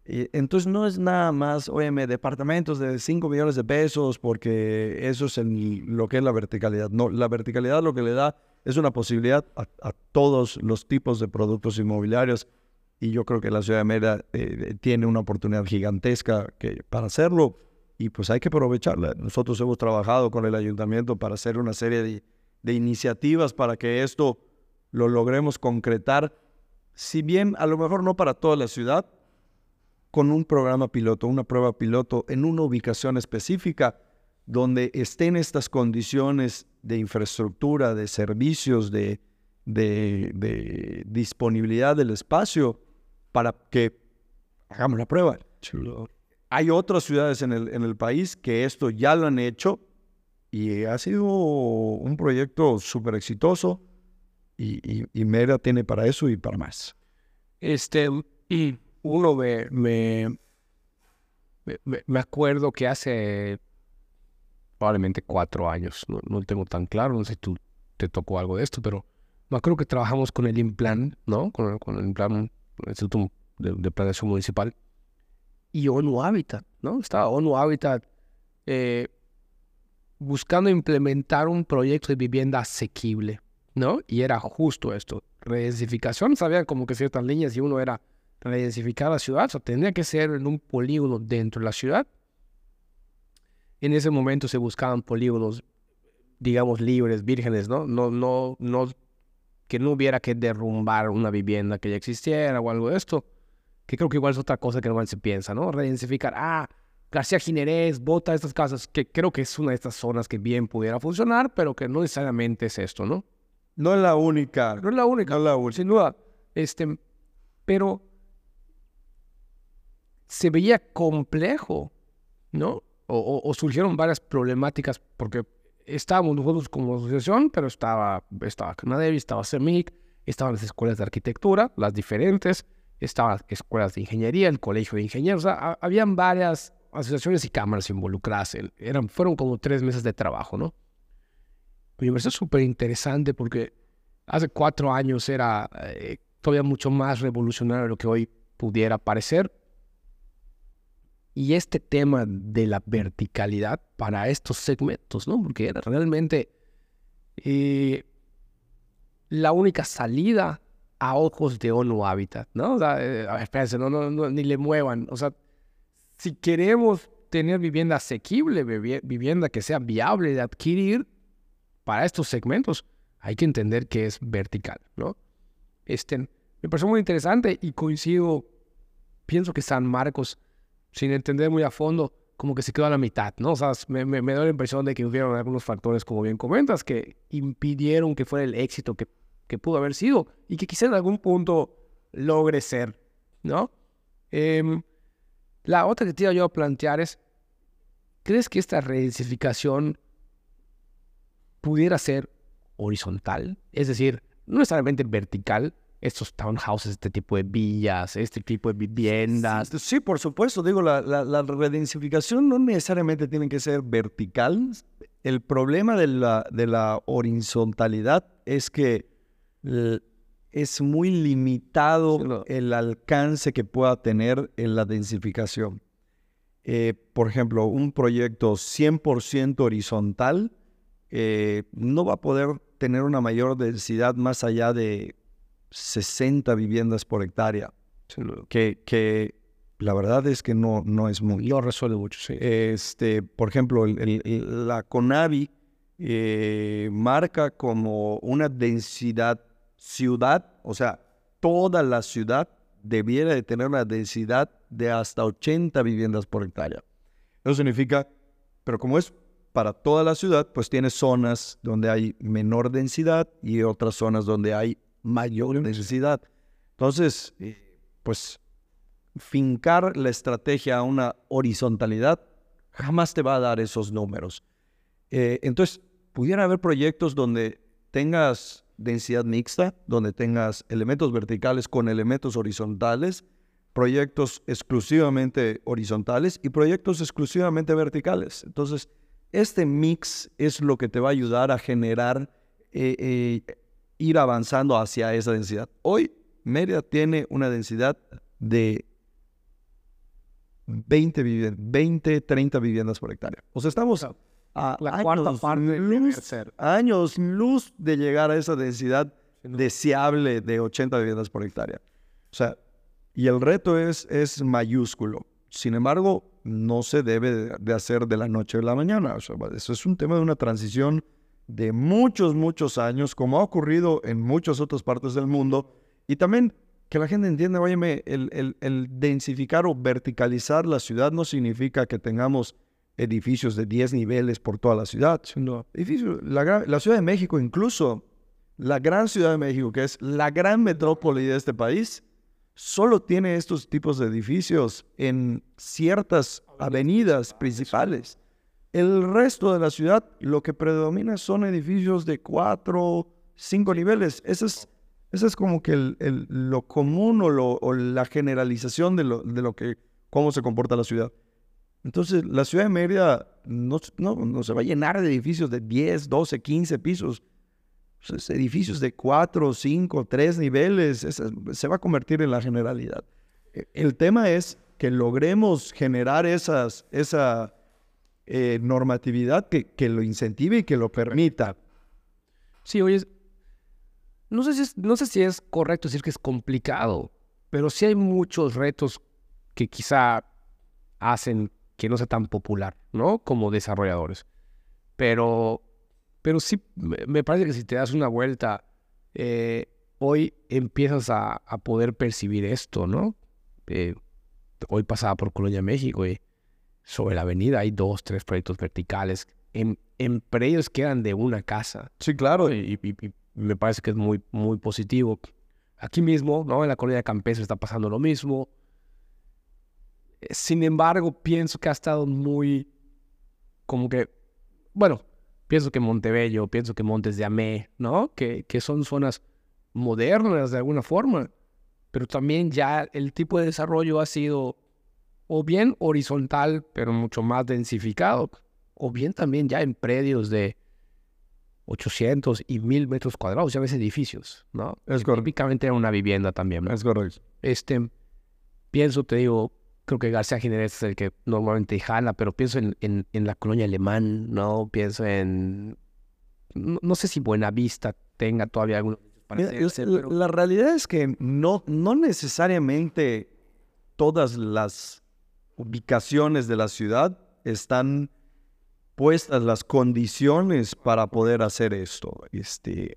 entonces no es nada más, óyeme, departamentos de 5 millones de pesos, porque eso es lo que es la verticalidad. No, la verticalidad lo que le da es una posibilidad a, todos los tipos de productos inmobiliarios y yo creo que la ciudad de Mérida eh, tiene una oportunidad gigantesca que, para hacerlo y pues hay que aprovecharla. Nosotros hemos trabajado con el ayuntamiento para hacer una serie de de iniciativas para que esto lo logremos concretar, si bien a lo mejor no para toda la ciudad, con un programa piloto, una prueba piloto en una ubicación específica donde estén estas condiciones de infraestructura, de servicios, de, de, disponibilidad del espacio para que hagamos la prueba. Hay otras ciudades en el, en el país que esto ya lo han hecho y ha sido un proyecto súper exitoso y, y, Mera tiene para eso y para más. Este, y uno me, me, me, acuerdo que hace probablemente cuatro años, no, no tengo tan claro, no sé si tú te tocó algo de esto, pero me acuerdo que trabajamos con el IMPLAN, ¿no? Con, el IMPLAN, el Instituto de, de, Planeación Municipal, y ONU Habitat, ¿no? Estaba ONU Habitat eh, buscando implementar un proyecto de vivienda asequible, ¿no? Y era justo esto, redensificación, sabían como que ciertas líneas y uno era redensificar la ciudad, o sea, tendría que ser en un polígono dentro de la ciudad. En ese momento se buscaban polígonos, digamos, libres, vírgenes, ¿no? No, no, no, que no hubiera que derrumbar una vivienda que ya existiera o algo de esto, que creo que igual es otra cosa que normalmente se piensa, ¿no? Redensificar, ah, García Ginerés, Bota, estas casas, que creo que es una de estas zonas que bien pudiera funcionar, pero que no necesariamente es esto, ¿no? No es la única. No es la única. No es la única. Sin duda. Este, pero se veía complejo, ¿no? O, surgieron varias problemáticas porque estábamos nosotros como asociación, pero estaba, estaba Canadevi, estaba CEMIC, estaban las escuelas de arquitectura, las diferentes, estaban las escuelas de ingeniería, el colegio de ingenieros, o sea, habían varias asociaciones y cámaras involucradas. Eran, fueron como tres meses de trabajo, ¿no? Me pareció súper interesante porque hace cuatro años era eh, todavía mucho más revolucionario de lo que hoy pudiera parecer. Y este tema de la verticalidad para estos segmentos, ¿no? Porque era realmente eh, la única salida a ojos de ONU Habitat, ¿no? O sea, eh, espérense, no, no, no, ni le muevan. O sea, si queremos tener vivienda asequible, vivienda que sea viable de adquirir para estos segmentos, hay que entender que es vertical, ¿no? Este, me pareció muy interesante y coincido, pienso que San Marcos, sin entender muy a fondo, como que se quedó a la mitad, ¿no? O sea, me, me, da la impresión de que hubieron algunos factores, como bien comentas, que impidieron que fuera el éxito que, que pudo haber sido y que quizá en algún punto logre ser, ¿no? Eh, la otra que te iba yo a plantear es, ¿crees que esta redensificación pudiera ser horizontal? Es decir, no necesariamente vertical, estos townhouses, este tipo de villas, este tipo de viviendas. Sí, por supuesto. Digo, la, la, redensificación no necesariamente tiene que ser vertical. El problema de la horizontalidad es que es muy limitado el alcance que pueda tener en la densificación. Eh, por ejemplo, un proyecto 100% horizontal eh, no va a poder tener una mayor densidad más allá de 60 viviendas por hectárea, que, que la verdad es que no, no es muy. No resuelve mucho, sí. Este, por ejemplo, la CONAVI eh, marca como una densidad ciudad, o sea, toda la ciudad debiera de tener una densidad de hasta 80 viviendas por hectárea. Eso significa, pero como es para toda la ciudad, pues tiene zonas donde hay menor densidad y otras zonas donde hay mayor densidad. Entonces, eh, pues fincar la estrategia a una horizontalidad jamás te va a dar esos números. Eh, entonces, pudiera haber proyectos donde tengas densidad mixta, donde tengas elementos verticales con elementos horizontales, proyectos exclusivamente horizontales y proyectos exclusivamente verticales. Entonces, este mix es lo que te va a ayudar a generar, eh, eh, ir avanzando hacia esa densidad. Hoy, Mérida tiene una densidad de 20, 20 30 viviendas por hectárea. O sea, estamos a la cuarta parte luz, años luz de llegar a esa densidad deseable de 80 viviendas por hectárea. O sea, y el reto es, es mayúsculo. Sin embargo, no se debe de hacer de la noche a la mañana. O sea, eso es un tema de una transición de muchos, muchos años, como ha ocurrido en muchas otras partes del mundo. Y también que la gente entienda, oye, el, el, el densificar o verticalizar la ciudad no significa que tengamos edificios de 10 niveles por toda la ciudad. la, la, Ciudad de México, incluso la gran Ciudad de México, que es la gran metrópoli de este país, solo tiene estos tipos de edificios en ciertas avenidas principales. El resto de la ciudad, lo que predomina son edificios de 4, 5 niveles. Eso es, es como que lo común o, o la generalización de lo, de lo que, cómo se comporta la ciudad. Entonces, la ciudad de Mérida no, no, no se va a llenar de edificios de 10, 12, 15 pisos. Pues, edificios de 4, 5, 3 niveles, se va a convertir en la generalidad. E- El tema es que logremos generar esas, esa eh, normatividad que, que lo incentive y que lo permita. Sí, oye, no sé, si es, no sé si es correcto decir que es complicado, pero sí hay muchos retos que quizá hacen que no sea tan popular, ¿no? Como desarrolladores. Pero, pero sí, me, parece que si te das una vuelta, eh, hoy empiezas a, a poder percibir esto, ¿no? Eh, hoy pasaba por Colonia, México, y sobre la avenida hay dos, tres proyectos verticales en, en predios que eran de una casa. Sí, claro. Y, y- y me parece que es muy, muy positivo. Aquí mismo, ¿no? En la colonia de Campezo está pasando lo mismo. Sin embargo, pienso que ha estado muy, como que, bueno, pienso que Montebello, pienso que Montes de Amé, ¿no? Que, que son zonas modernas de alguna forma, pero también ya el tipo de desarrollo ha sido o bien horizontal, pero mucho más densificado, o bien también ya en predios de 800 y 1000 metros cuadrados, ya ves edificios, ¿no? Es. Típicamente era una vivienda también, ¿no? Es correcto. Este, pienso, te digo, creo que García Jiménez es el que normalmente jala, pero pienso en, en, en la colonia alemán, ¿no? Pienso en, no, no sé si Buenavista tenga todavía Mira, hacerse, es- la- pero- La realidad es que no, no necesariamente todas las ubicaciones de la ciudad están puestas las condiciones para poder hacer esto. Este,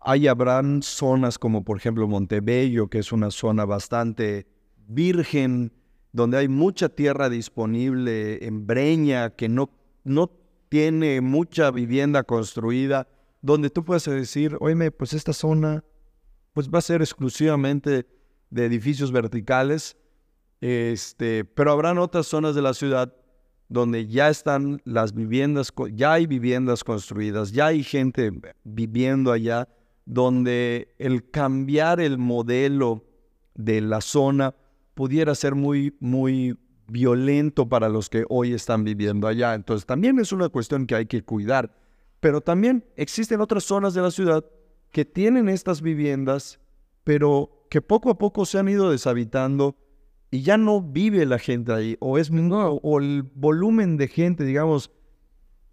hay habrán zonas como por ejemplo Montebello, que es una zona bastante virgen, donde hay mucha tierra disponible en Breña, que no, no tiene mucha vivienda construida, donde tú puedes decir, oye, pues esta zona pues va a ser exclusivamente de edificios verticales, este, pero habrán otras zonas de la ciudad donde ya están las viviendas, ya hay viviendas construidas, ya hay gente viviendo allá, donde el cambiar el modelo de la zona pudiera ser muy, muy violento para los que hoy están viviendo allá. Entonces también es una cuestión que hay que cuidar. Pero también existen otras zonas de la ciudad que tienen estas viviendas, pero que poco a poco se han ido deshabitando y ya no vive la gente ahí, o es no, o el volumen de gente, digamos,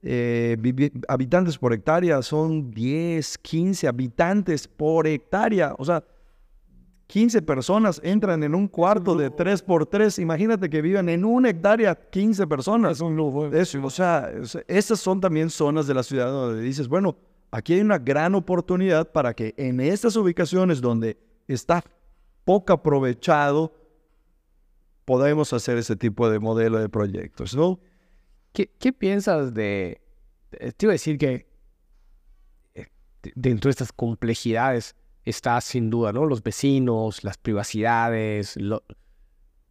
eh, habitantes por hectárea son 10, 15 habitantes por hectárea, o sea, 15 personas entran en un cuarto de 3 por 3 imagínate que vivan en una hectárea 15 personas. Es un lujo. Eso, o sea, esas son también zonas de la ciudad donde dices, bueno, aquí hay una gran oportunidad para que en estas ubicaciones donde está poco aprovechado, podemos hacer ese tipo de modelo de proyectos, ¿no? ¿Qué, qué piensas de... eh, Te iba a decir que eh, de- dentro de estas complejidades está sin duda, ¿no? Los vecinos, las privacidades, lo-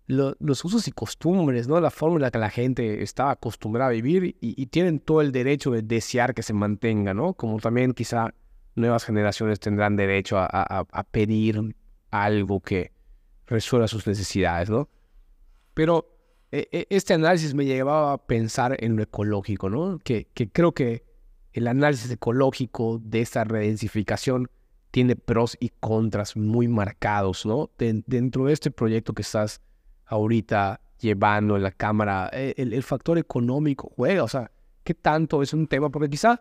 lo- los usos y costumbres, ¿no? La forma en la que la gente está acostumbrada a vivir y, tienen todo el derecho de desear que se mantenga, ¿no? Como también quizá nuevas generaciones tendrán derecho a, pedir algo que resuelva sus necesidades, ¿no? Pero e- e- este análisis me llevaba a pensar en lo ecológico, ¿no? Que, que creo que el análisis ecológico de esta redensificación tiene pros y contras muy marcados, ¿no? Den- dentro de este proyecto que estás ahorita llevando en la cámara, eh, el, el factor económico juega, o sea, ¿qué tanto es un tema? Porque quizá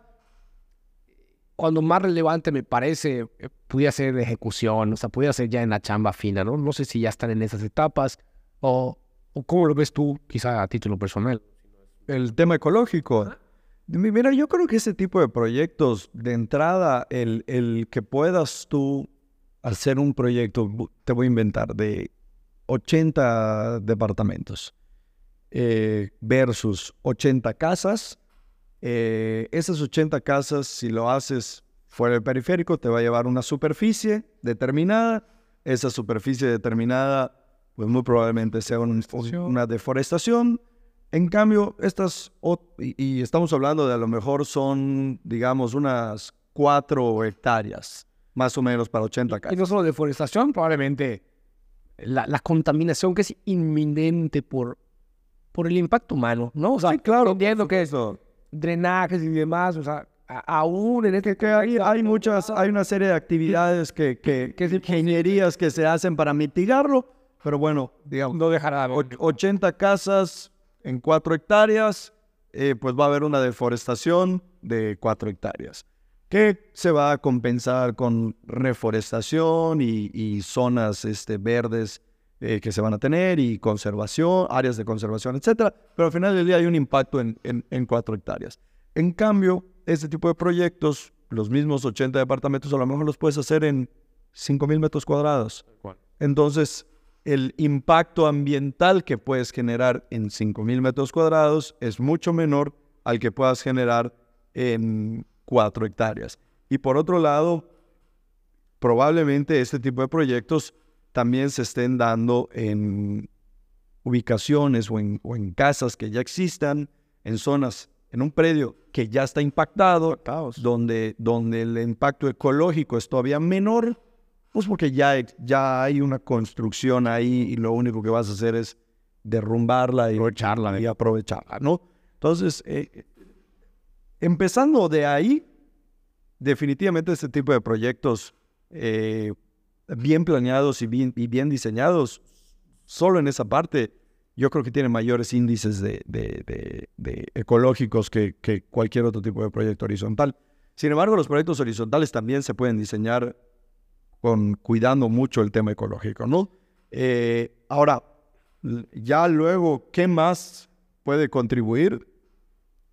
cuando más relevante me parece, eh, pudiera ser de ejecución, o sea, pudiera ser ya en la chamba fina, ¿no? No sé si ya están en esas etapas o, o cómo lo ves tú, quizá a título personal. El tema ecológico. Mira, yo creo que ese tipo de proyectos, de entrada, el, el que puedas tú hacer un proyecto, te voy a inventar, de 80 departamentos eh, versus 80 casas. eh, esas 80 casas, si lo haces fuera del periférico, te va a llevar una superficie determinada. Esa superficie determinada, pues muy probablemente sea un- un- una deforestación. En cambio, estas, y, y estamos hablando de a lo mejor son, digamos, unas 4 hectáreas, más o menos para 80 Y casas. no solo deforestación, probablemente la, la contaminación que es inminente por, por el impacto humano, ¿no? O sea, Sí, claro. entiendo que es Eso. drenajes y demás, o sea, aún en este que hay, hay muchas, hay una serie de actividades que, que, que ingenierías que se hacen para mitigarlo, pero bueno, digamos, no dejará och- 80 casas en 4 hectáreas, eh, pues va a haber una deforestación de 4 hectáreas, que se va a compensar con reforestación y, y zonas este, verdes eh, que se van a tener y conservación, áreas de conservación, etcétera, pero al final del día hay un impacto en, en, en 4 hectáreas. En cambio, este tipo de proyectos, los mismos 80 departamentos, a lo mejor los puedes hacer en 5.000 metros cuadrados. Entonces, el impacto ambiental que puedes generar en 5.000 metros cuadrados es mucho menor al que puedas generar en 4 hectáreas. Y por otro lado, probablemente este tipo de proyectos también se estén dando en ubicaciones o en, o en casas que ya existan, en zonas, en un predio que ya está impactado, donde, donde el impacto ecológico es todavía menor, pues porque ya, ya hay una construcción ahí y lo único que vas a hacer es derrumbarla y aprovecharla, y aprovecharla ¿no? Entonces, eh, empezando de ahí, definitivamente este tipo de proyectos eh, bien planeados y bien, y bien diseñados, solo en esa parte, yo creo que tienen mayores índices de, de- de- de ecológicos que, que cualquier otro tipo de proyecto horizontal. Sin embargo, los proyectos horizontales también se pueden diseñar con cuidando mucho el tema ecológico, ¿no? Eh, ahora, ya luego, ¿qué más puede contribuir?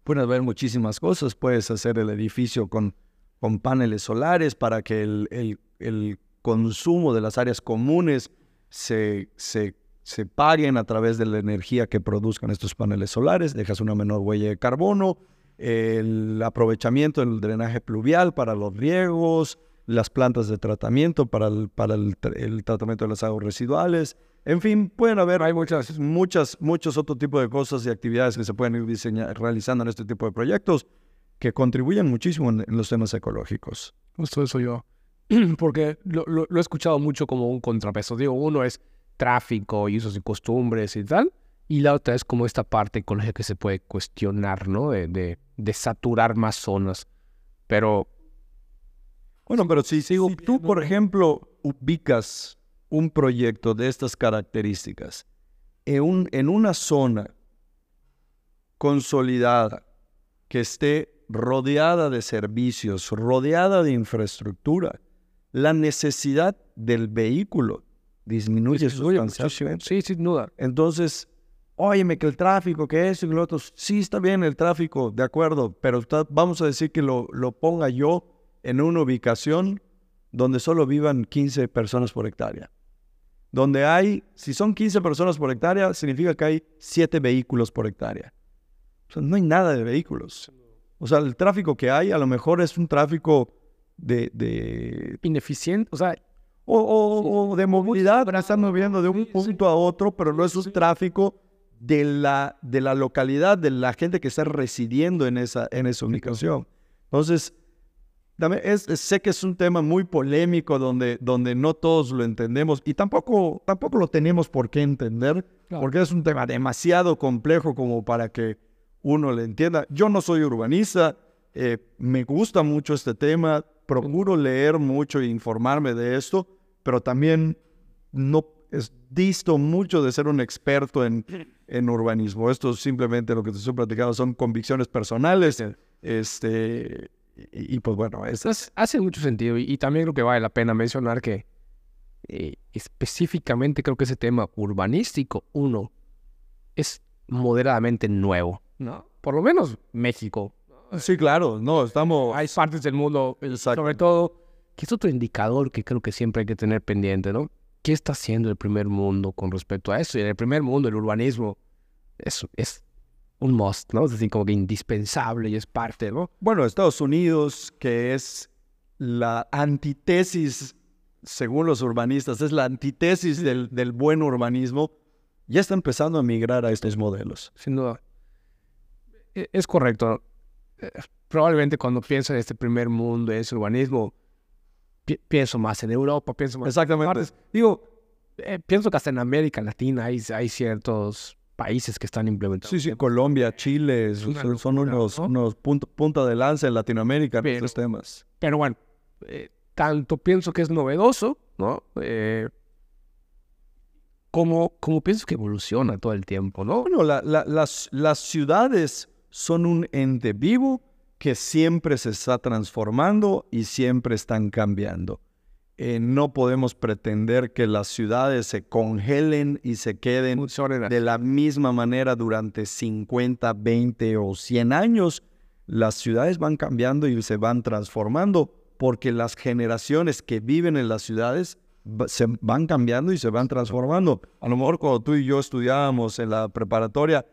Pueden haber muchísimas cosas. Puedes hacer el edificio con, con paneles solares para que el, el- el consumo de las áreas comunes se, se, se paguen a través de la energía que produzcan estos paneles solares. Dejas una menor huella de carbono. El aprovechamiento del drenaje pluvial para los riegos, las plantas de tratamiento para el, para el, tra- el tratamiento de las aguas residuales. En fin, pueden haber Hay muchas. muchas, muchos otros tipos de cosas y actividades que se pueden ir diseña- realizando en este tipo de proyectos que contribuyen muchísimo en, los temas ecológicos. Justo eso yo. Porque lo, he escuchado mucho como un contrapeso. Digo, uno es tráfico y usos y costumbres y tal. Y la otra es como esta parte ecológica que se puede cuestionar, ¿no? De, de saturar más zonas. Pero Bueno, pero si, si tú, por ejemplo, ubicas un proyecto de estas características en, un- en una zona consolidada que esté rodeada de servicios, rodeada de infraestructura, la necesidad del vehículo disminuye sustancialmente. Sí, sin duda. Entonces, óyeme que el tráfico, que eso y lo otro, sí está bien el tráfico, de acuerdo, pero está- vamos a decir que lo, lo ponga yo en una ubicación donde solo vivan 15 personas por hectárea. Donde hay, si son 15 personas por hectárea, significa que hay 7 vehículos por hectárea. O sea, no hay nada de vehículos. O sea, el tráfico que hay a lo mejor es un tráfico de, de Ineficiente. O sea, o, o- o de movilidad, estar moviendo de un punto a otro, pero no es un tráfico de la, de la localidad, de la gente que está residiendo en esa, en esa ubicación. Entonces, también es, es- sé que es un tema muy polémico donde, donde no todos lo entendemos y tampoco, tampoco lo tenemos por qué entender, Claro. porque es un tema demasiado complejo como para que uno le entienda. Yo no soy urbanista, eh, me gusta mucho este tema, procuro leer mucho e informarme de esto, pero también no es disto mucho de ser un experto en, en urbanismo. Esto simplemente lo que te estoy platicando son convicciones personales. Este, y, y pues bueno, es, Entonces, hace mucho sentido y, y también creo que vale la pena mencionar que eh, específicamente creo que ese tema urbanístico, uno, es moderadamente nuevo, ¿no? Por lo menos México. sí, claro, no, estamos... Hay partes del mundo, eh, Exacto. sobre todo, que es otro indicador que creo que siempre hay que tener pendiente, ¿no? ¿Qué está haciendo el primer mundo con respecto a eso? Y en el primer mundo, el urbanismo es, es un must, ¿no? Es decir, como que indispensable y es parte, ¿no? Bueno, Estados Unidos, que es la antítesis, según los urbanistas, es la antítesis del, del buen urbanismo, ya está empezando a migrar a estos modelos. sin duda. E- Es correcto. Eh, Probablemente cuando pienso en este primer mundo, en ese urbanismo, pi- pienso más en Europa, pienso más Exactamente. en partes. Digo, eh, pienso que hasta en América Latina hay, hay ciertos países que están implementando. Sí, sí, Colombia, Chile, Es son, unos, ¿no? unos punto, punta de lanza en Latinoamérica en Pero- estos temas. Pero bueno, eh, tanto pienso que es novedoso, ¿no? Eh, como, como pienso que evoluciona todo el tiempo, ¿no? Bueno, la- la- las, las ciudades son un ente vivo que siempre se está transformando y siempre están cambiando. Eh, no podemos pretender que las ciudades se congelen y se queden de la misma manera durante 50, 20 o 100 años. Las ciudades van cambiando y se van transformando porque las generaciones que viven en las ciudades se van cambiando y se van transformando. A lo mejor cuando tú y yo estudiábamos en la preparatoria,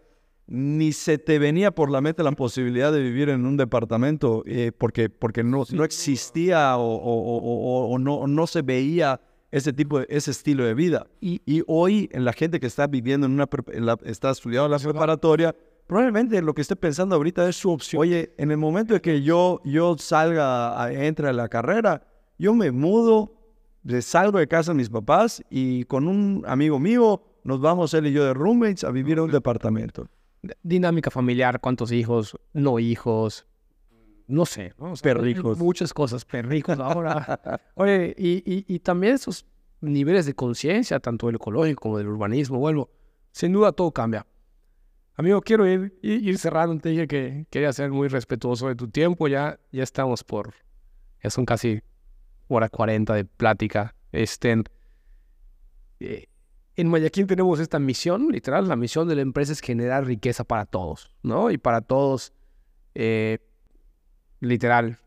ni se te venía por la mente la posibilidad de vivir en un departamento eh, porque, porque no, no existía o, o- o- o- no, no se veía ese tipo de, ese estilo de vida. Y, y hoy en la gente que está viviendo en una, pre- en la- está estudiando la preparatoria, probablemente lo que esté pensando ahorita es su opción. Oye, en el momento de que yo, yo salga, a- entre a la carrera, yo me mudo, salgo de casa de mis papás y con un amigo mío nos vamos él y yo de roommates a vivir en un departamento. Dinámica familiar, cuántos hijos, no hijos, no sé, ¿no? O sea, Perrijos. Muchas cosas, perrijos ahora. Oye, y, y- y también esos niveles de conciencia, tanto del ecológico como del urbanismo, vuelvo, sin duda todo cambia. Amigo, quiero ir, ir, ir cerrando. Te dije que quería ser muy respetuoso de tu tiempo. Ya, ya estamos por, ya son casi hora 40 de plática. Este, eh, en Guayaquil tenemos esta misión, literal, la misión de la empresa es generar riqueza para todos, ¿no? Y para todos, eh, literal,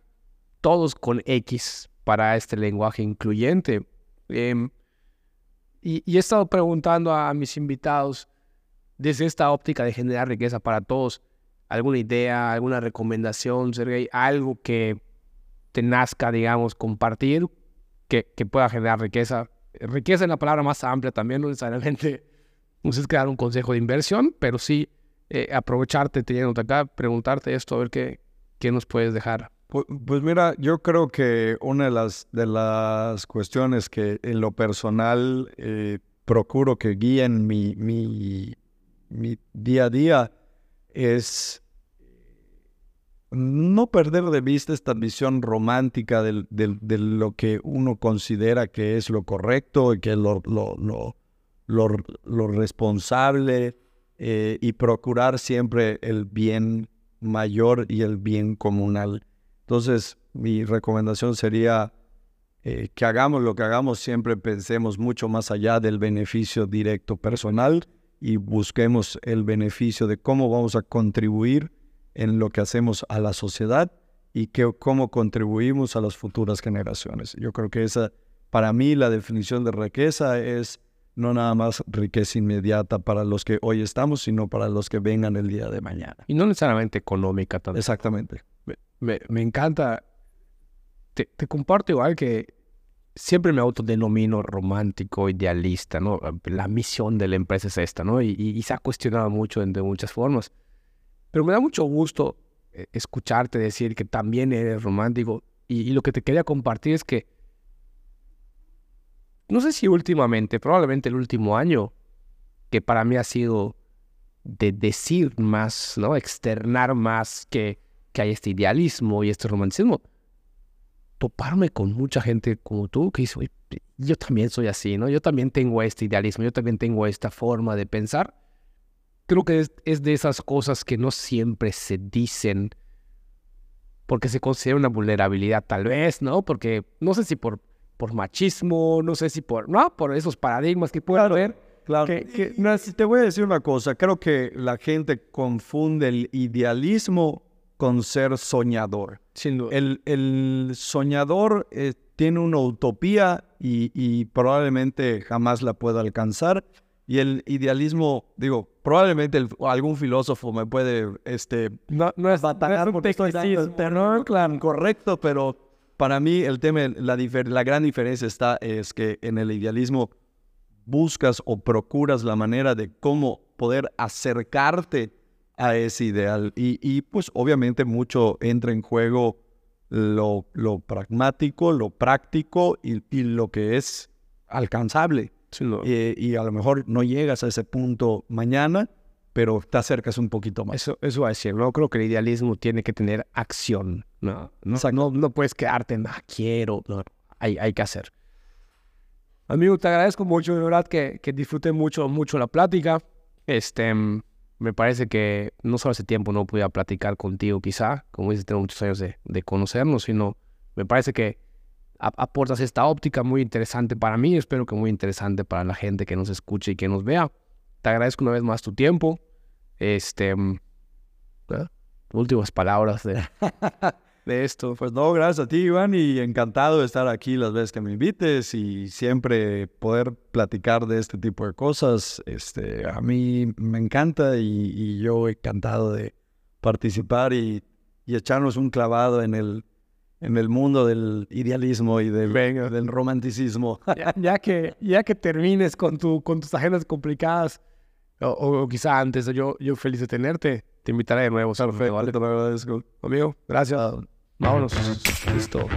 todos con X para este lenguaje incluyente. Em, y, he estado preguntando a, mis invitados desde esta óptica de generar riqueza para todos, alguna idea, alguna recomendación, Sergey, algo que te nazca, digamos, compartir, que pueda generar riqueza. Riqueza es la palabra más amplia también, no necesariamente es crear un consejo de inversión, pero sí eh, aprovecharte teniéndote acá, preguntarte esto, a ver qué, qué nos puedes dejar. Pu- Pues mira, yo creo que una de las, de las cuestiones que en lo personal eh, procuro que guíen mi, mi, mi día a día es no perder de vista esta visión romántica de lo que uno considera que es lo correcto y que es lo, lo, lo, lo, lo responsable eh, y procurar siempre el bien mayor y el bien comunal. Entonces, mi recomendación sería eh, que hagamos lo que hagamos, siempre pensemos mucho más allá del beneficio directo personal y busquemos el beneficio de cómo vamos a contribuir en lo que hacemos a la sociedad y que, cómo contribuimos a las futuras generaciones. Yo creo que esa, para mí, la definición de riqueza es no nada más riqueza inmediata para los que hoy estamos, sino para los que vengan el día de mañana. Y no necesariamente económica también. Exactamente. Me, me encanta. Te, te comparto igual que siempre me autodenomino romántico, idealista, ¿no? La misión de la empresa es esta, ¿no? Y, y- y se ha cuestionado mucho en- de muchas formas. Pero me da mucho gusto eh, escucharte decir que también eres romántico. Y, lo que te quería compartir es que, no sé si últimamente, probablemente el último año, que para mí ha sido de decir más, ¿no? Externar más que, que hay este idealismo y este romanticismo. Toparme con mucha gente como tú que dice, "Oye, yo también soy así, ¿no? Yo también tengo este idealismo, yo también tengo esta forma de pensar. Creo que es, es de esas cosas que no siempre se dicen porque se considera una vulnerabilidad tal vez, ¿no? Porque no sé si por, por machismo, no sé si por, no, por esos paradigmas que puede haber. Claro. Que- que- no, si te voy a decir una cosa. Creo que la gente confunde el idealismo con ser soñador. Sin duda. El, el soñador eh, tiene una utopía y, y probablemente jamás la pueda alcanzar. Y el idealismo, digo, probablemente el- algún filósofo me puede este, no, no es, batallar no es un correcto, pero para mí el tema, la, la gran diferencia está es que en el idealismo buscas o procuras la manera de cómo poder acercarte a ese ideal. Y, y, pues obviamente mucho entra en juego lo, lo pragmático, lo práctico y, y lo que es alcanzable. Eh, y a lo mejor no llegas a ese punto mañana, pero te acercas un poquito más. Eso, eso va a decir, no creo que el idealismo tiene que tener acción, no, no, no, no puedes quedarte en, ah, quiero, no, hay, hay que hacer. Amigo, te agradezco mucho, de verdad que, que disfruté mucho, mucho la plática. Este, me parece que no solo hace tiempo no pude platicar contigo, quizá, como dices, tengo muchos años de, de conocernos, sino me parece que aportas esta óptica muy interesante para mí, espero que muy interesante para la gente que nos escuche y que nos vea. Te agradezco una vez más tu tiempo. Este, mm, ¿eh? últimas palabras de, de esto. Pues no, gracias a ti, Iván, y encantado de estar aquí las veces que me invites y siempre poder platicar de este tipo de cosas. Este, a mí me encanta y, yo encantado de participar y, y echarnos un clavado en el en el mundo del idealismo y del, Venga. del romanticismo. Ya, ya, que, ya que termines con, tu, con tus agendas complicadas, o, o quizá antes, yo, yo feliz de tenerte, te invitaré de nuevo. Perfecto, vale, te lo agradezco. Amigo, gracias. Ah. Vámonos. Listo.